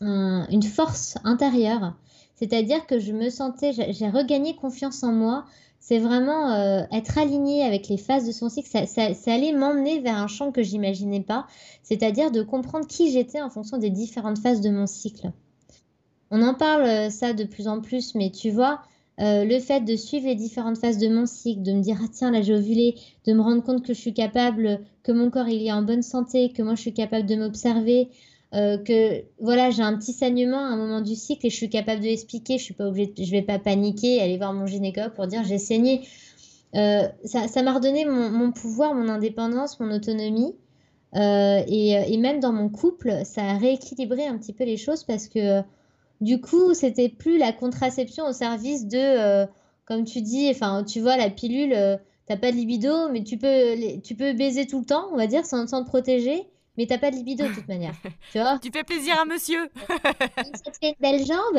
une force intérieure. C'est-à-dire que je me sentais, j'ai regagné confiance en moi. C'est vraiment euh, être aligné avec les phases de son cycle. Ça, ça allait m'emmener vers un champ que j'imaginais pas. C'est-à-dire de comprendre qui j'étais en fonction des différentes phases de mon cycle. On en parle euh, ça de plus en plus, mais tu vois, euh, le fait de suivre les différentes phases de mon cycle, de me dire ah tiens là j'ai ovulé, de me rendre compte que je suis capable, que mon corps il est en bonne santé, que moi je suis capable de m'observer, euh, que voilà j'ai un petit saignement à un moment du cycle et je suis capable de l'expliquer, je suis pas obligée, je vais pas paniquer, aller voir mon gynécologue pour dire j'ai saigné. Euh, ça m'a redonné mon, pouvoir, mon indépendance, mon autonomie. Et, et, même dans mon couple, ça a rééquilibré un petit peu les choses parce que du coup, c'était plus la contraception au service de, euh, comme tu dis, enfin, tu vois, la pilule, euh, t'as pas de libido, mais tu peux, tu peux baiser tout le temps, on va dire, sans, sans te protéger, mais t'as pas de libido de toute manière. Tu vois? Tu fais plaisir à monsieur Ça te fait une belle jambe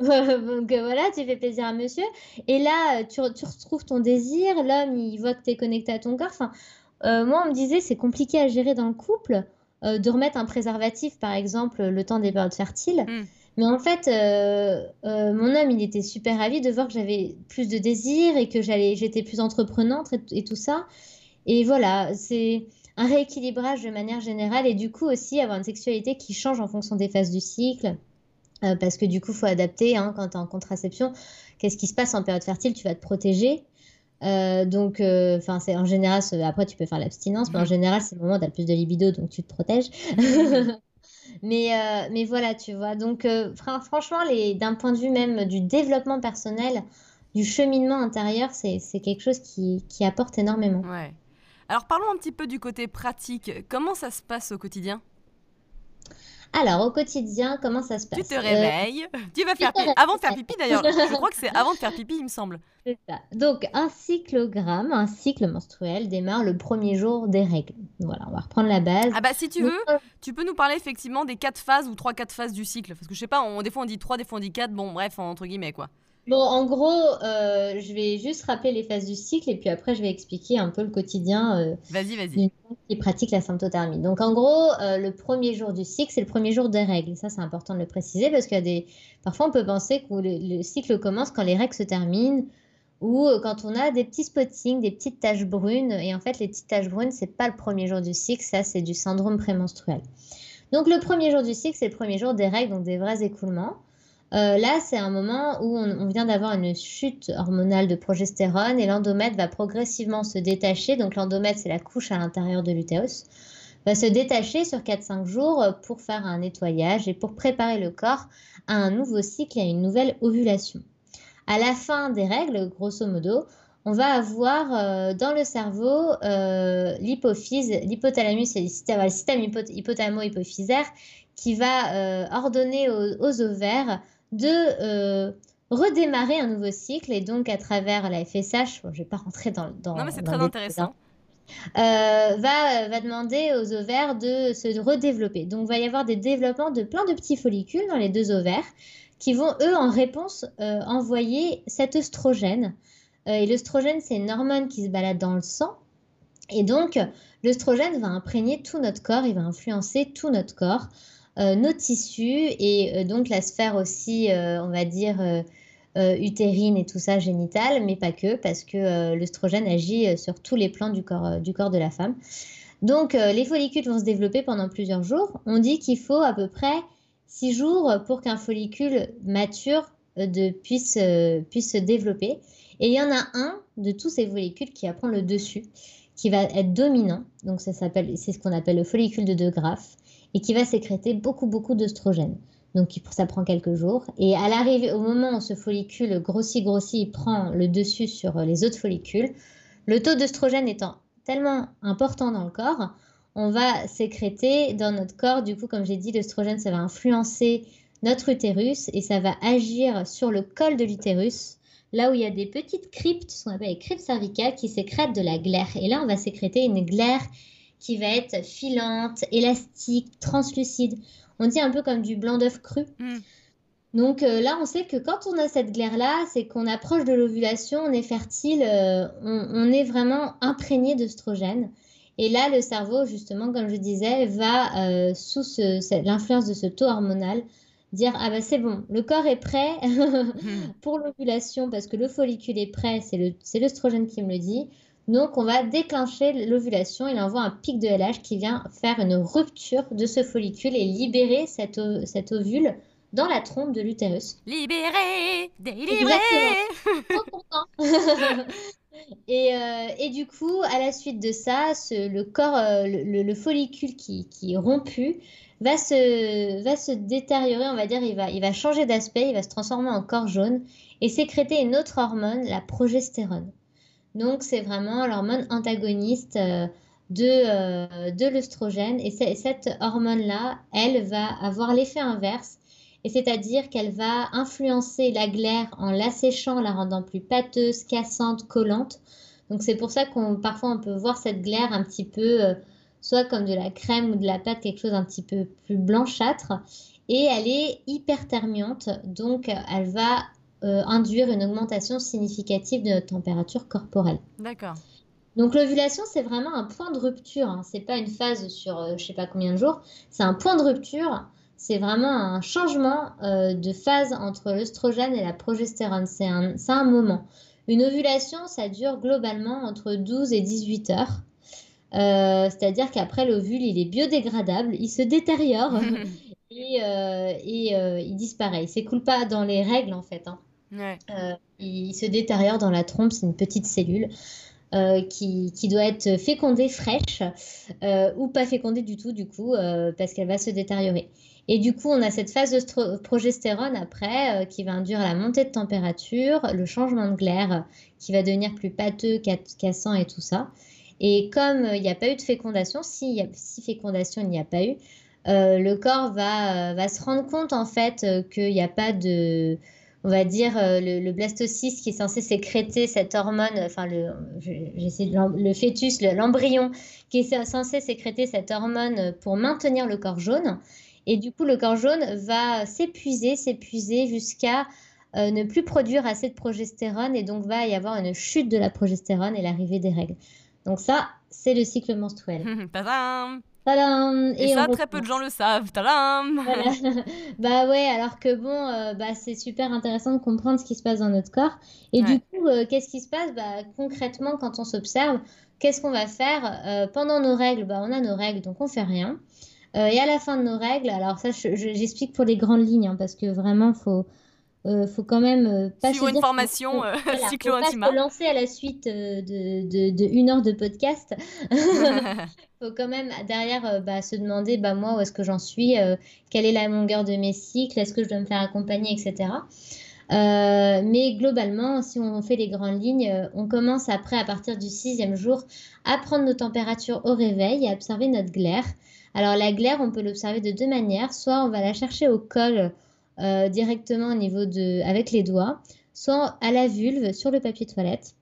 Donc euh, voilà, tu fais plaisir à monsieur. Et là, tu, tu retrouves ton désir, l'homme, il voit que tu es connecté à ton corps. Enfin, moi, on me disait, c'est compliqué à gérer dans le couple. Euh, de remettre un préservatif, par exemple, le temps des périodes fertiles. Mm. Mais en fait, euh, euh, mon homme, il était super ravi de voir que j'avais plus de désir et que j'allais, j'étais plus entreprenante et, tout ça. Et voilà, c'est un rééquilibrage de manière générale et du coup aussi avoir une sexualité qui change en fonction des phases du cycle. parce que du coup, il faut adapter hein, quand tu es en contraception. Qu'est-ce qui se passe en période fertile Tu vas te protéger. Euh, donc, euh, enfin, c'est en général, après tu peux faire l'abstinence, mais en mhm. général, c'est le moment où tu as le plus de libido, donc tu te protèges. Mais, euh, mais voilà, tu vois. Donc, franchement, d'un point de vue même du développement personnel, du cheminement intérieur, c'est quelque chose qui, qui, apporte énormément. Ouais. Alors, parlons un petit peu du côté pratique. Comment ça se passe au quotidien? Alors, au quotidien, comment ça se passe Tu te réveilles, tu vas faire pipi. Avant de faire pipi d'ailleurs, je crois que c'est avant de faire pipi, il me semble. C'est ça. Donc, un cyclogramme, un cycle menstruel démarre le premier jour des règles. Voilà, on va reprendre la base. Ah bah si tu veux, tu peux nous parler effectivement des quatre phases ou trois quatre phases du cycle. Parce que je sais pas, on, des fois on dit trois, des fois on dit quatre, bon bref, entre guillemets quoi. Bon, en gros, euh, je vais juste rappeler les phases du cycle et puis après, je vais expliquer un peu le quotidien euh, Vas-y, vas-y. d'une femme qui pratique la symptothermie. Donc, en gros, euh, le premier jour du cycle, c'est le premier jour des règles. Ça, c'est important de le préciser parce qu'il y a des... Parfois, on peut penser que le, le cycle commence quand les règles se terminent ou quand on a des petits spottings, des petites taches brunes. Et en fait, les petites taches brunes, c'est pas le premier jour du cycle, ça, c'est du syndrome prémenstruel. Donc, le premier jour du cycle, c'est le premier jour des règles, donc des vrais écoulements. Euh, là, c'est un moment où on, vient d'avoir une chute hormonale de progestérone et l'endomètre va progressivement se détacher. Donc, l'endomètre, c'est la couche à l'intérieur de l'utérus, va se détacher sur 4-5 jours pour faire un nettoyage et pour préparer le corps à un nouveau cycle et à une nouvelle ovulation. À la fin des règles, grosso modo, on va avoir euh, dans le cerveau euh, l'hypophyse, l'hypothalamus et le système, hypothalamo-hypophysaire qui va ordonner aux ovaires de euh, redémarrer un nouveau cycle et donc à travers la FSH, bon, je ne vais pas rentrer dans, dans, Non, mais c'est très les intéressant. euh, va, va demander aux ovaires de se redévelopper. Donc, il va y avoir des développements de plein de petits follicules dans les deux ovaires qui vont, eux, en réponse, euh, envoyer cet œstrogène. Euh, et l'œstrogène, c'est une hormone qui se balade dans le sang. Et donc, l'œstrogène va imprégner tout notre corps, il va influencer tout notre corps, nos tissus et euh, donc la sphère aussi, euh, on va dire, euh, euh, utérine et tout ça, génitale, mais pas que, parce que euh, l'œstrogène agit euh, sur tous les plans du corps, euh, du corps de la femme. Donc, euh, les follicules vont se développer pendant plusieurs jours. On dit qu'il faut à peu près six jours pour qu'un follicule mature euh, de, puisse, euh, puisse se développer. Et il y en a un de tous ces follicules qui va prendre le dessus, qui va être dominant. Donc, ça s'appelle, c'est ce qu'on appelle le follicule de De Graaf, et qui va sécréter beaucoup, beaucoup d'œstrogène. Donc, ça prend quelques jours. Et à l'arrivée, au moment où ce follicule grossit, grossit, il prend le dessus sur les autres follicules. Le taux d'œstrogène étant tellement important dans le corps, on va sécréter dans notre corps, du coup, comme j'ai dit, l'œstrogène, ça va influencer notre utérus et ça va agir sur le col de l'utérus, là où il y a des petites cryptes, ce qu'on appelle les cryptes cervicales, qui sécrètent de la glaire. Et là, on va sécréter une glaire qui va être filante, élastique, translucide. On dit un peu comme du blanc d'œuf cru. Hmm. Donc euh, là, on sait que quand on a cette glaire-là, c'est qu'on approche de l'ovulation, on est fertile, euh, on, on est vraiment imprégné d'œstrogène. Et là, le cerveau, justement, comme je disais, va, euh, sous ce- ce- l'influence de ce taux hormonal, dire, ah ben c'est bon, le corps est prêt Hmm. pour l'ovulation parce que le follicule est prêt, c'est l'œstrogène qui me le dit. Donc, on va déclencher l'ovulation. Il envoie un pic de LH qui vient faire une rupture de ce follicule et libérer cet, ovule dans la trompe de l'utérus. Libéré, délivré. Trop content. Et, euh, et du coup, à la suite de ça, ce- le corps, euh, le, le- le follicule qui, qui est rompu va se, va se détériorer, on va dire, il va, il va changer d'aspect, il va se transformer en corps jaune et sécréter une autre hormone, la progestérone. Donc, c'est vraiment l'hormone antagoniste euh, de, euh, de l'œstrogène. Et cette hormone-là, elle va avoir l'effet inverse. Et c'est-à-dire qu'elle va influencer la glaire en l'asséchant, la rendant plus pâteuse, cassante, collante. Donc c'est pour ça qu'on parfois on peut voir cette glaire un petit peu euh, soit comme de la crème ou de la pâte, quelque chose un petit peu plus blanchâtre. Et elle est hyperthermiante, donc elle va euh, induire une augmentation significative de notre température corporelle. D'accord. Donc l'ovulation, c'est vraiment un point de rupture. Hein. C'est pas une phase sur euh, je sais pas combien de jours. C'est un point de rupture. C'est vraiment un changement euh, de phase entre l'œstrogène et la progestérone. C'est un, un moment. Une ovulation, ça dure globalement entre 12 et 18 heures. Euh, c'est-à-dire qu'après l'ovule, il est biodégradable, il se détériore et, et il disparaît. Il s'écoule pas dans les règles en fait. hein. Euh, il se détériore dans la trompe, c'est une petite cellule euh, qui, qui doit être fécondée fraîche euh, ou pas fécondée du tout, du coup, parce qu'elle va se détériorer. Et du coup, on a cette phase de progestérone après qui va induire la montée de température, le changement de glaire qui va devenir plus pâteux, ca- cassant et tout ça. Et comme il n'y a pas eu de fécondation, si, si fécondation il n'y a pas eu, le corps va, va se rendre compte en fait qu'il n'y a pas de, on va dire, euh, le, blastocyste qui est censé sécréter cette hormone, enfin le, le fœtus, le- l'embryon qui est censé sécréter cette hormone pour maintenir le corps jaune. Et du coup, le corps jaune va s'épuiser, s'épuiser jusqu'à ne plus produire assez de progestérone et donc va y avoir une chute de la progestérone et l'arrivée des règles. Donc ça, c'est le cycle menstruel. Tadam Et, ça, très peu de gens le savent. Tadam bah ouais, alors que bon, euh, bah, c'est super intéressant de comprendre ce qui se passe dans notre corps. Et du coup, euh, qu'est-ce qui se passe? Bah, Concrètement, quand on s'observe, qu'est-ce qu'on va faire? Euh, Pendant nos règles, bah, on a nos règles, donc on fait rien. et à la fin de nos règles, alors ça, j'explique pour les grandes lignes, hein, parce que vraiment, il faut euh, faut quand même euh, pas Suivre une formation euh, cyclo Faut pas se lancer à la suite de, de, de, une heure de podcast. faut quand même derrière bah, se demander bah, moi où est-ce que j'en suis, quelle est la longueur de mes cycles, est-ce que je dois me faire accompagner, etc. mais globalement, si on fait les grandes lignes, on commence après, à partir du sixième jour, à prendre nos températures au réveil et à observer notre glaire. Alors la glaire, on peut l'observer de deux manières. Soit on va la chercher au col euh, directement au niveau de, avec les doigts, soit à la vulve sur le papier toilette.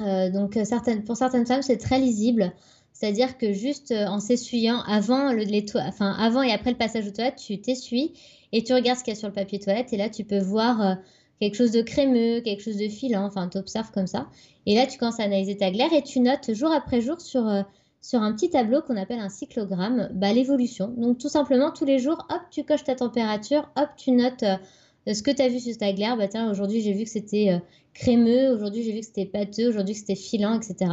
Euh, donc certaines, pour certaines femmes, c'est très lisible. C'est-à-dire que juste euh, en s'essuyant avant, le, les enfin, avant et après le passage aux toilettes, tu t'essuies et tu regardes ce qu'il y a sur le papier toilette et là tu peux voir quelque chose de crémeux, quelque chose de filant, enfin tu observes comme ça. Et là tu commences à analyser ta glaire et tu notes jour après jour sur sur un petit tableau qu'on appelle un cyclogramme bah, l'évolution. Donc tout simplement, tous les jours, hop, tu coches ta température, hop, tu notes euh, ce que tu as vu sur ta glaire. Bah, tiens, aujourd'hui j'ai vu que c'était euh, crémeux, aujourd'hui j'ai vu que c'était pâteux, aujourd'hui c'était filant, etc.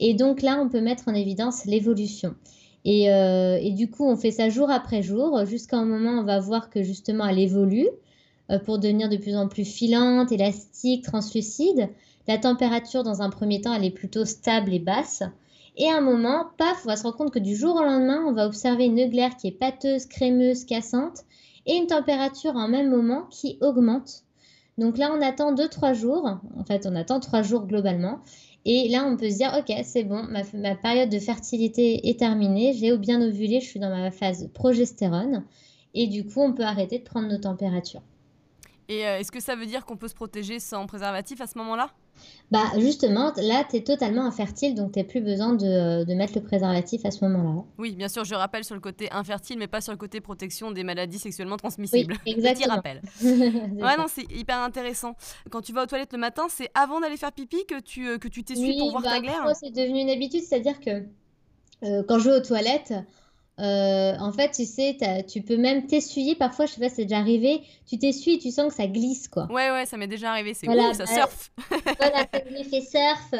Et donc là, on peut mettre en évidence l'évolution. Et, euh, et, du coup, on fait ça jour après jour, jusqu'à un moment, on va voir que justement, elle évolue pour devenir de plus en plus filante, élastique, translucide. La température, dans un premier temps, elle est plutôt stable et basse. Et à un moment, paf, on va se rendre compte que du jour au lendemain, on va observer une glaire qui est pâteuse, crémeuse, cassante et une température en même moment qui augmente. Donc là, on attend 2-3 jours. En fait, on attend 3 jours globalement. Et là, on peut se dire, OK, c'est bon, ma, période de fertilité est terminée, j'ai bien ovulé, je suis dans ma phase progestérone. Et du coup, on peut arrêter de prendre nos températures. Et euh, est-ce que ça veut dire qu'on peut se protéger sans préservatif à ce moment-là? Bah justement, là, tu es totalement infertile, donc tu plus besoin de, de, mettre le préservatif à ce moment-là. Oui, bien sûr, je rappelle sur le côté infertile, mais pas sur le côté protection des maladies sexuellement transmissibles. Oui, exactement. Petit rappel. ouais, non, c'est hyper intéressant. Quand tu vas aux toilettes le matin, c'est avant d'aller faire pipi que tu euh, que tu t'essuies pour voir bah, ta glaire c'est devenu une habitude, c'est-à-dire que euh, quand je vais aux toilettes, euh, en fait, tu sais, tu peux même t'essuyer. Parfois, je sais pas, c'est déjà arrivé. Tu t'essuies et tu sens que ça glisse, quoi. Ouais, ouais, ça m'est déjà arrivé. C'est voilà, ça surfe. voilà, l'effet surf.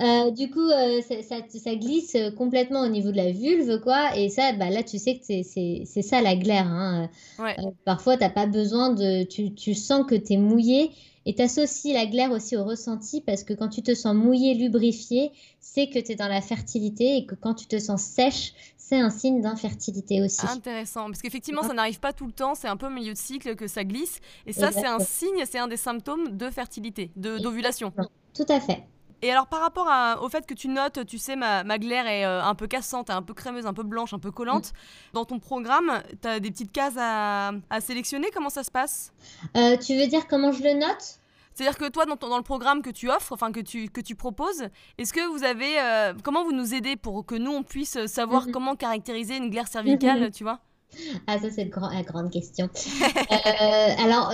Euh, du coup, euh, ça, ça, glisse complètement au niveau de la vulve, quoi. Et ça, bah, là, tu sais que c'est ça la glaire. Hein. Ouais. parfois, t'as pas besoin de. Tu, tu sens que tu es mouillé. Et tu associes la glaire aussi au ressenti parce que quand tu te sens mouillé, lubrifié, c'est que tu es dans la fertilité et que quand tu te sens sèche, c'est un signe d'infertilité aussi. Intéressant, parce qu'effectivement, ça n'arrive pas tout le temps, c'est un peu au milieu de cycle que ça glisse. Et ça, c'est un signe, c'est un des symptômes de fertilité, d'ovulation. Tout à fait. Et alors par rapport au fait que tu notes, tu sais, ma, ma glaire est euh, un peu cassante, un peu crémeuse, un peu blanche, un peu collante, mm. dans ton programme, tu as des petites cases à, à, sélectionner, comment ça se passe? Euh, Tu veux dire comment je le note? C'est-à-dire que toi, dans, dans, le programme que tu offres, enfin que tu, que tu proposes, est-ce que vous avez, euh, comment vous nous aidez pour que nous on puisse savoir mm-hmm. comment caractériser une glaire cervicale, mm-hmm. tu vois? Ah, ça, c'est la grande question. Euh, alors,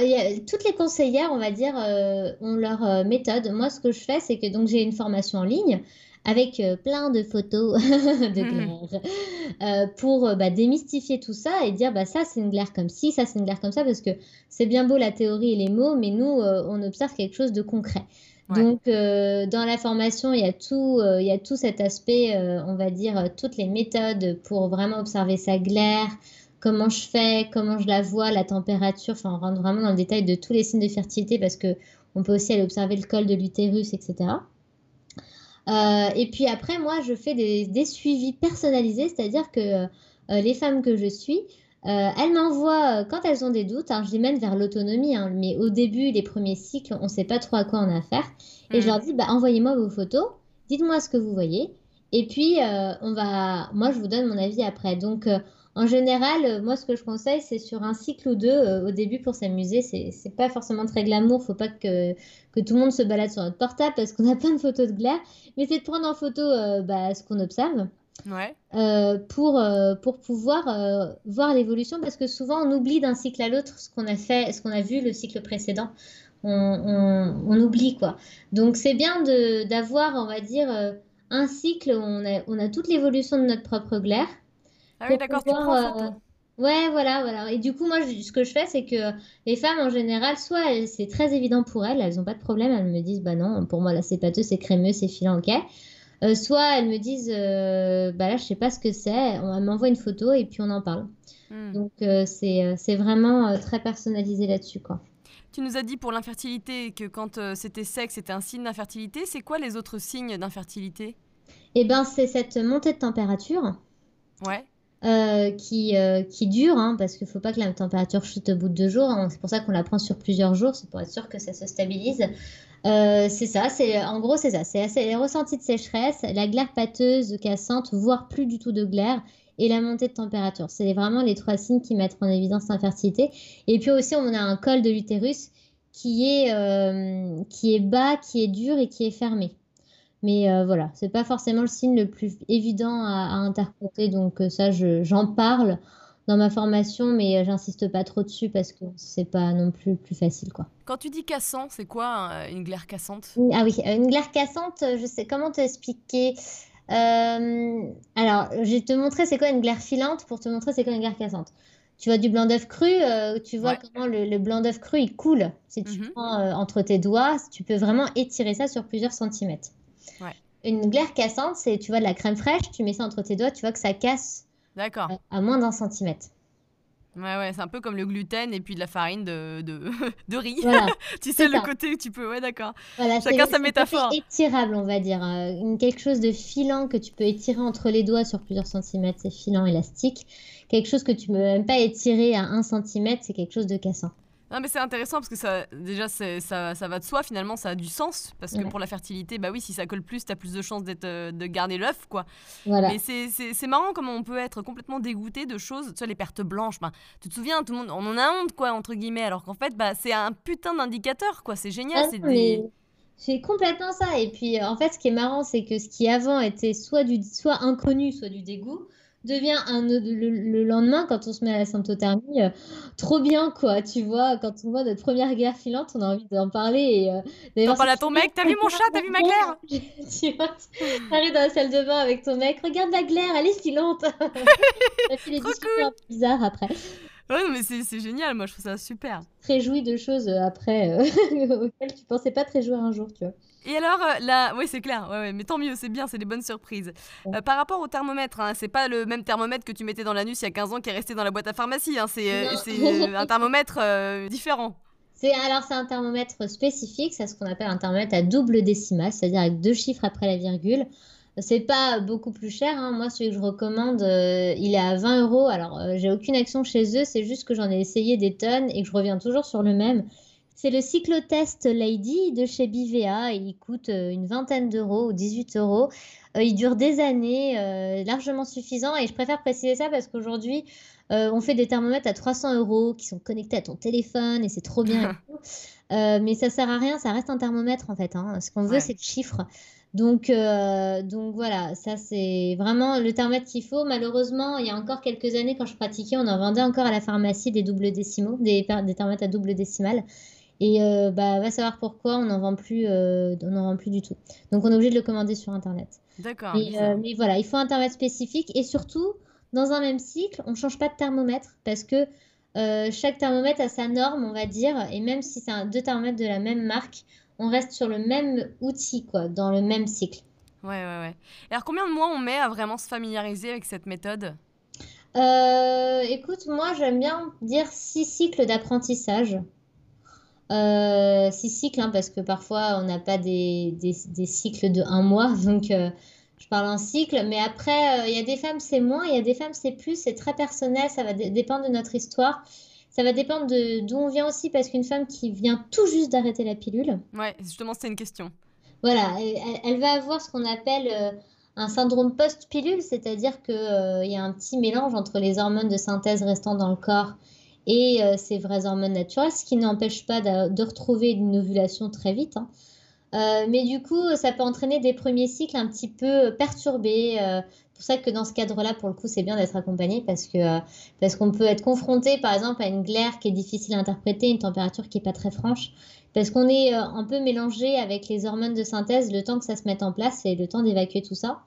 toutes les conseillères, on va dire, euh, ont leur euh, méthode. Moi, ce que je fais, c'est que donc j'ai une formation en ligne avec plein de photos de glaire pour bah, démystifier tout ça et dire bah ça c'est une glaire comme ci, ça c'est une glaire comme ça parce que c'est bien beau la théorie et les mots, mais nous on observe quelque chose de concret. Donc, dans la formation, il y a tout, il y a tout cet aspect, on va dire, toutes les méthodes pour vraiment observer sa glaire, comment je fais, comment je la vois, la température. Enfin, on rentre vraiment dans le détail de tous les signes de fertilité parce que on peut aussi aller observer le col de l'utérus, etc. Euh, et puis après, moi, je fais des, suivis personnalisés, c'est-à-dire que euh, les femmes que je suis, euh, elles m'envoient quand elles ont des doutes. Alors, je les mène vers l'autonomie, hein, mais au début, les premiers cycles, on ne sait pas trop à quoi on a affaire. Et je mmh. leur dis, bah, envoyez-moi vos photos, dites-moi ce que vous voyez. Et puis, on va, moi, je vous donne mon avis après. Donc, en général, euh, moi, ce que je conseille, c'est sur un cycle ou deux euh, au début pour s'amuser. C'est pas forcément très glamour. Faut pas que, que tout le monde se balade sur notre portable parce qu'on a plein de photos de glaire. Mais c'est de prendre en photo euh, bah, ce qu'on observe. Ouais. pour, pour pouvoir voir l'évolution parce que souvent on oublie d'un cycle à l'autre ce qu'on a fait, ce qu'on a vu le cycle précédent. on, oublie quoi. Donc c'est bien d'avoir, on va dire, un cycle où on a, on a toute l'évolution de notre propre glaire. Ah oui, d'accord, euh, Ouais, voilà, voilà. Et du coup, moi, ce que je fais, c'est que les femmes, en général, soit c'est très évident pour elles, elles n'ont pas de problème, elles me disent, bah non, pour moi, là, c'est pâteux, c'est crémeux, c'est filant, ok. Euh, soit elles me disent, bah là, je sais pas ce que c'est, elles m'envoient une photo et puis on en parle. Hmm. Donc, c'est vraiment très personnalisé là-dessus, quoi. Tu nous as dit pour l'infertilité que quand euh, c'était sec, c'était un signe d'infertilité. C'est quoi les autres signes d'infertilité? Eh ben, c'est cette montée de température. Ouais. Euh, qui, euh, qui dure, hein, parce qu'il ne faut pas que la température chute au bout de deux jours. Hein. c'est pour ça qu'on la prend sur plusieurs jours, c'est pour être sûr que ça se stabilise. c'est ça, c'est en gros c'est ça, c'est les ressentis de sécheresse, la glaire pâteuse, cassante, voire plus du tout de glaire, et la montée de température. C'est vraiment les trois signes qui mettent en évidence l'infertilité. Et puis aussi, on a un col de l'utérus qui est, euh, qui est bas, qui est dur et qui est fermé. Mais euh, voilà, c'est pas forcément le signe le plus évident à, interpréter. Donc euh, ça, j'en parle dans ma formation, mais j'insiste pas trop dessus parce que c'est pas non plus plus facile, quoi. Quand tu dis cassant, c'est quoi une glaire cassante? Ah oui, une glaire cassante, je sais comment t'expliquer? Euh, alors, je vais te montrer c'est quoi une glaire filante pour te montrer c'est quoi une glaire cassante. Tu vois du blanc d'œuf cru, euh, tu vois comment le, blanc d'œuf cru il coule. Si tu mhm. prends euh, entre tes doigts, tu peux vraiment étirer ça sur plusieurs centimètres. Une glaire cassante, c'est tu vois de la crème fraîche, tu mets ça entre tes doigts, tu vois que ça casse à, à moins d'un centimètre. Ouais, ouais, c'est un peu comme le gluten et puis de la farine de, de, de riz. tu sais, le côté où tu peux. Ouais, d'accord. Voilà, Chacun sa métaphore. étirable, on va dire. Euh, quelque chose de filant que tu peux étirer entre les doigts sur plusieurs centimètres, c'est filant élastique. Quelque chose que tu ne peux même pas étirer à un centimètre, c'est quelque chose de cassant. Non, mais c'est intéressant parce que ça, déjà, ça, ça va de soi, finalement, ça a du sens. Parce que pour la fertilité, bah oui, si ça colle plus, tu as plus de chances euh, de garder l'œuf, quoi. Voilà. Mais c'est marrant comment on peut être complètement dégoûté de choses, tu vois, les pertes blanches. Bah, tu te souviens, tout le monde, on en a honte, quoi, entre guillemets, alors qu'en fait, bah, c'est un putain d'indicateur, quoi. C'est génial. Ah, c'est complètement ça. Et puis, en fait, ce qui est marrant, c'est que ce qui avant était soit, du, soit inconnu, soit du dégoût, devient un, le, lendemain, quand on se met à la symptothermie, euh, trop bien, quoi. Tu vois, quand on voit notre première guerre filante, on a envie d'en parler. Et, euh, T'en parles à ton mec, t'as vu mon chat, t'as vu ma glaire Tu vois, t'arrives dans la salle de bain avec ton mec, regarde la glaire, elle est filante. Ça fait des discussions bizarres après. Ouais, mais c'est génial, moi je trouve ça super. Réjouis de choses euh, après euh, auxquelles tu pensais pas te réjouir un jour, tu vois. Et alors, euh, là, oui, c'est clair, ouais, ouais, mais tant mieux, c'est bien, c'est des bonnes surprises. par rapport au thermomètre, hein, c'est pas le même thermomètre que tu mettais dans l'anus il y a 15 ans qui est resté dans la boîte à pharmacie, hein, c'est un thermomètre différent. C'est alors c'est un thermomètre spécifique, c'est ce qu'on appelle un thermomètre à double décimale, c'est-à-dire avec deux chiffres après la virgule. C'est pas beaucoup plus cher. Hein. Moi, celui que je recommande, euh, il est à 20 euros. Alors, euh, j'ai aucune action chez eux. C'est juste que j'en ai essayé des tonnes et que je reviens toujours sur le même. C'est le Cyclotest Lady de chez Bivea. Il coûte euh, une vingtaine d'euros ou 18 euros. il dure des années, largement suffisant. Et je préfère préciser ça parce qu'aujourd'hui, on fait des thermomètres à 300 euros qui sont connectés à ton téléphone et c'est trop bien. mais ça sert à rien, ça reste un thermomètre en fait. Hein. Ce qu'on veut, c'est le chiffre. Donc, euh, donc voilà, ça c'est vraiment le thermomètre qu'il faut. Malheureusement, il y a encore quelques années, quand je pratiquais, on en vendait encore à la pharmacie des doubles décimaux, des, des thermomètres à double décimale. Et euh, bah, va savoir pourquoi, on n'en vend plus, euh, on vend plus du tout. Donc on est obligé de le commander sur internet. D'accord. mais voilà, il faut un thermomètre spécifique et surtout dans un même cycle, on ne change pas de thermomètre parce que chaque thermomètre a sa norme, on va dire, et même si c'est deux thermomètres de la même marque, on reste sur le même outil, quoi, dans le même cycle. Ouais, ouais, ouais. Et alors, combien de mois on met à vraiment se familiariser avec cette méthode? Euh, Écoute, moi, j'aime bien dire six cycles d'apprentissage. Euh, six cycles, hein, parce que parfois, on n'a pas des, des, cycles de un mois, donc euh, je parle en cycle. Mais après, il y a des femmes, c'est moins, il y a des femmes, c'est plus, c'est très personnel, ça va dépendre de notre histoire. Ça va dépendre de d'où on vient aussi, parce qu'une femme qui vient tout juste d'arrêter la pilule. Ouais, justement, c'est une question. Voilà, elle, va avoir ce qu'on appelle euh, un syndrome post-pilule, c'est-à-dire qu'il euh, y a un petit mélange entre les hormones de synthèse restant dans le corps et euh, ces vraies hormones naturelles, ce qui n'empêche pas de, retrouver une ovulation très vite. Hein. Euh, mais du coup, ça peut entraîner des premiers cycles un petit peu perturbés. Euh, pour ça que dans ce cadre-là, pour le coup, c'est bien d'être accompagné parce que euh, parce qu'on peut être confronté, par exemple, à une glaire qui est difficile à interpréter, une température qui est pas très franche, parce qu'on est un peu mélangé avec les hormones de synthèse, le temps que ça se mette en place et le temps d'évacuer tout ça.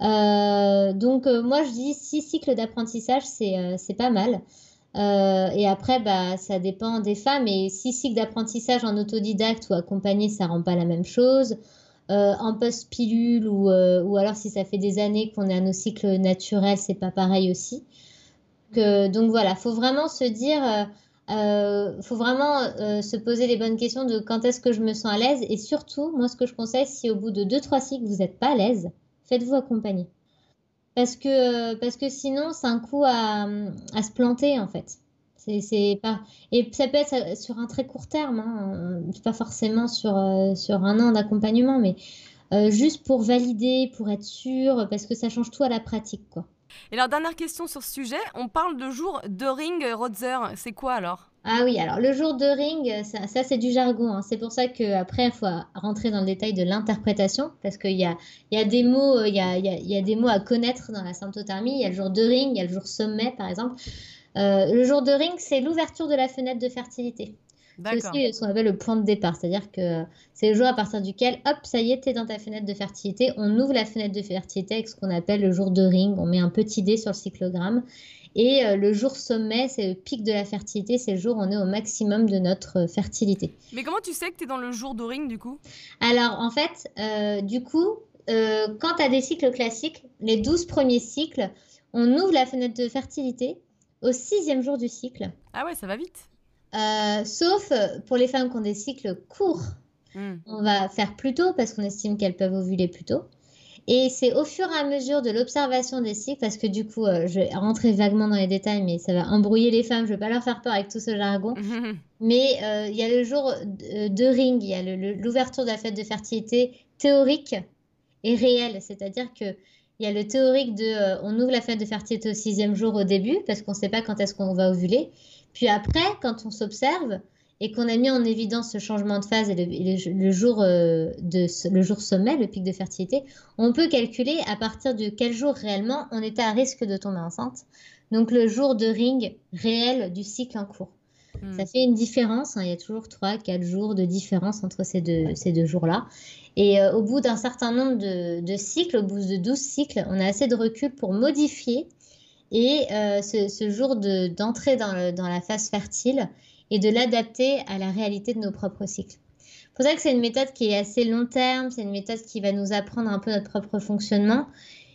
donc moi, je dis six cycles d'apprentissage, c'est c'est pas mal. Euh, et après, bah, ça dépend des femmes. Et six cycles d'apprentissage en autodidacte ou accompagné, ça rend pas la même chose. Euh, en post-pilule ou, euh, ou alors si ça fait des années qu'on est à nos cycles naturels, c'est pas pareil aussi. Que, donc voilà, faut vraiment se dire, faut vraiment se poser les bonnes questions de quand est-ce que je me sens à l'aise. Et surtout, moi, ce que je conseille, si au bout de 2-3 cycles, vous n'êtes pas à l'aise, faites-vous accompagner. Parce que, parce que sinon, c'est un coup à, à, se planter, en fait. C'est, pas... Et ça peut être sur un très court terme, hein, pas forcément sur, euh, sur un an d'accompagnement, mais euh, juste pour valider, pour être sûr, parce que ça change tout à la pratique. Quoi. Et alors, dernière question sur ce sujet, on parle de jour de ring Rodzer. C'est quoi alors? Ah oui, alors le jour de ring, ça, c'est du jargon. Hein. C'est pour ça qu'après, il faut rentrer dans le détail de l'interprétation, parce qu'il y a, y, a des mots, il y a, y a, des mots à connaître dans la symptothermie. Il y a le jour de ring, il y a le jour sommet, par exemple. Euh, le jour de ring, c'est l'ouverture de la fenêtre de fertilité. C'est aussi ce qu'on appelle le point de départ, c'est-à-dire que c'est le jour à partir duquel, hop, ça y est, tu es dans ta fenêtre de fertilité. On ouvre la fenêtre de fertilité avec ce qu'on appelle le jour de ring. On met un petit dé sur le cyclogramme et euh, le jour sommet, c'est le pic de la fertilité, c'est le jour où on est au maximum de notre euh, fertilité. Mais comment tu sais que tu es dans le jour d'Oring du coup? Alors en fait, euh, du coup, quand tu as des cycles classiques, les 12 premiers cycles, on ouvre la fenêtre de fertilité au sixième jour du cycle. Ah ouais, ça va vite. Sauf pour les femmes qui ont des cycles courts. Hmm. On va faire plus tôt parce qu'on estime qu'elles peuvent ovuler plus tôt. Et c'est au fur et à mesure de l'observation des cycles, parce que du coup, euh, je vais rentrer vaguement dans les détails, mais ça va embrouiller les femmes, je ne vais pas leur faire peur avec tout ce jargon. mais euh, il y a le jour de, ring, il y a l'ouverture de la fête de fertilité théorique et réelle, c'est-à-dire que il y a le théorique de euh, on ouvre la fête de fertilité au sixième jour au début, parce qu'on ne sait pas quand est-ce qu'on va ovuler. Puis après, quand on s'observe, et qu'on a mis en évidence ce changement de phase et le, jour, euh, de, le jour sommet, le pic de fertilité, on peut calculer à partir de quel jour réellement on était à risque de tomber enceinte. Donc le jour de ring réel du cycle en cours. Hmm. Ça fait une différence, hein. il y a toujours 3-4 jours de différence entre ces deux, ces deux jours-là. Et euh, au bout d'un certain nombre de, cycles, au bout de 12 cycles, on a assez de recul pour modifier et euh, ce, jour d'entrée dans, dans la phase fertile et de l'adapter à la réalité de nos propres cycles. C'est pour ça que c'est une méthode qui est assez long terme, c'est une méthode qui va nous apprendre un peu notre propre fonctionnement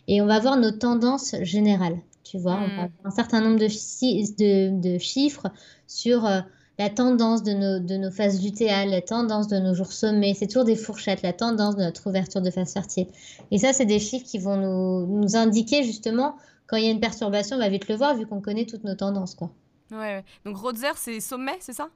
et on va voir nos tendances générales. Tu vois, on va avoir un certain nombre de, de, chiffres sur euh, la tendance de nos, de nos phases lutéales, la tendance de nos jours sommés. C'est toujours des fourchettes, la tendance de notre ouverture de phase fertile. Et ça, c'est des chiffres qui vont nous, nous indiquer justement quand il y a une perturbation, on va vite le voir vu qu'on connaît toutes nos tendances. quoi. Ouais, Donc Rodzer, c'est sommet, c'est ça?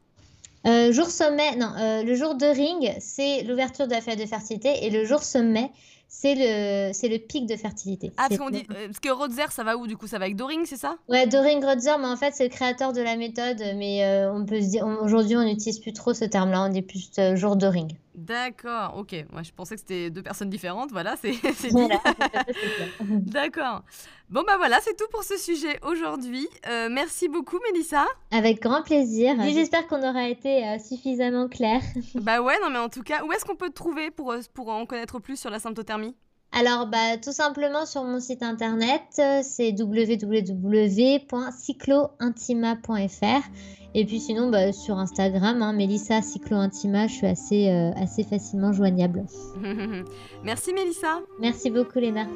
Euh, jour sommet, non, euh, le jour de ring, c'est l'ouverture de la fête de fertilité et le jour sommet, c'est le, c'est le pic de fertilité. Ah, parce, dit, euh, parce que Rodzer, ça va où du coup? Ça va avec Doring, c'est ça? Ouais, Doring Rodzer, mais en fait, c'est le créateur de la méthode. Mais on peut se dire, aujourd'hui, on n'utilise plus trop ce terme-là, on dit plus jour de ring. D'accord, ok. Moi, je pensais que c'était deux personnes différentes. Voilà, c'est dit. D'accord. Bon, bah voilà, c'est tout pour ce sujet aujourd'hui. Euh, merci beaucoup, Mélissa. Avec grand plaisir. J'espère qu'on aura été euh, suffisamment clair. bah ouais, non, mais en tout cas, où est-ce qu'on peut te trouver pour, euh, pour en connaître plus sur la symptothermie? Alors, bah, tout simplement sur mon site internet, c'est www.cyclointima.fr. Et puis sinon, bah, sur Instagram, hein, Mélissa Cyclointima, je suis assez, euh, assez facilement joignable. Merci Mélissa. Merci beaucoup Léna.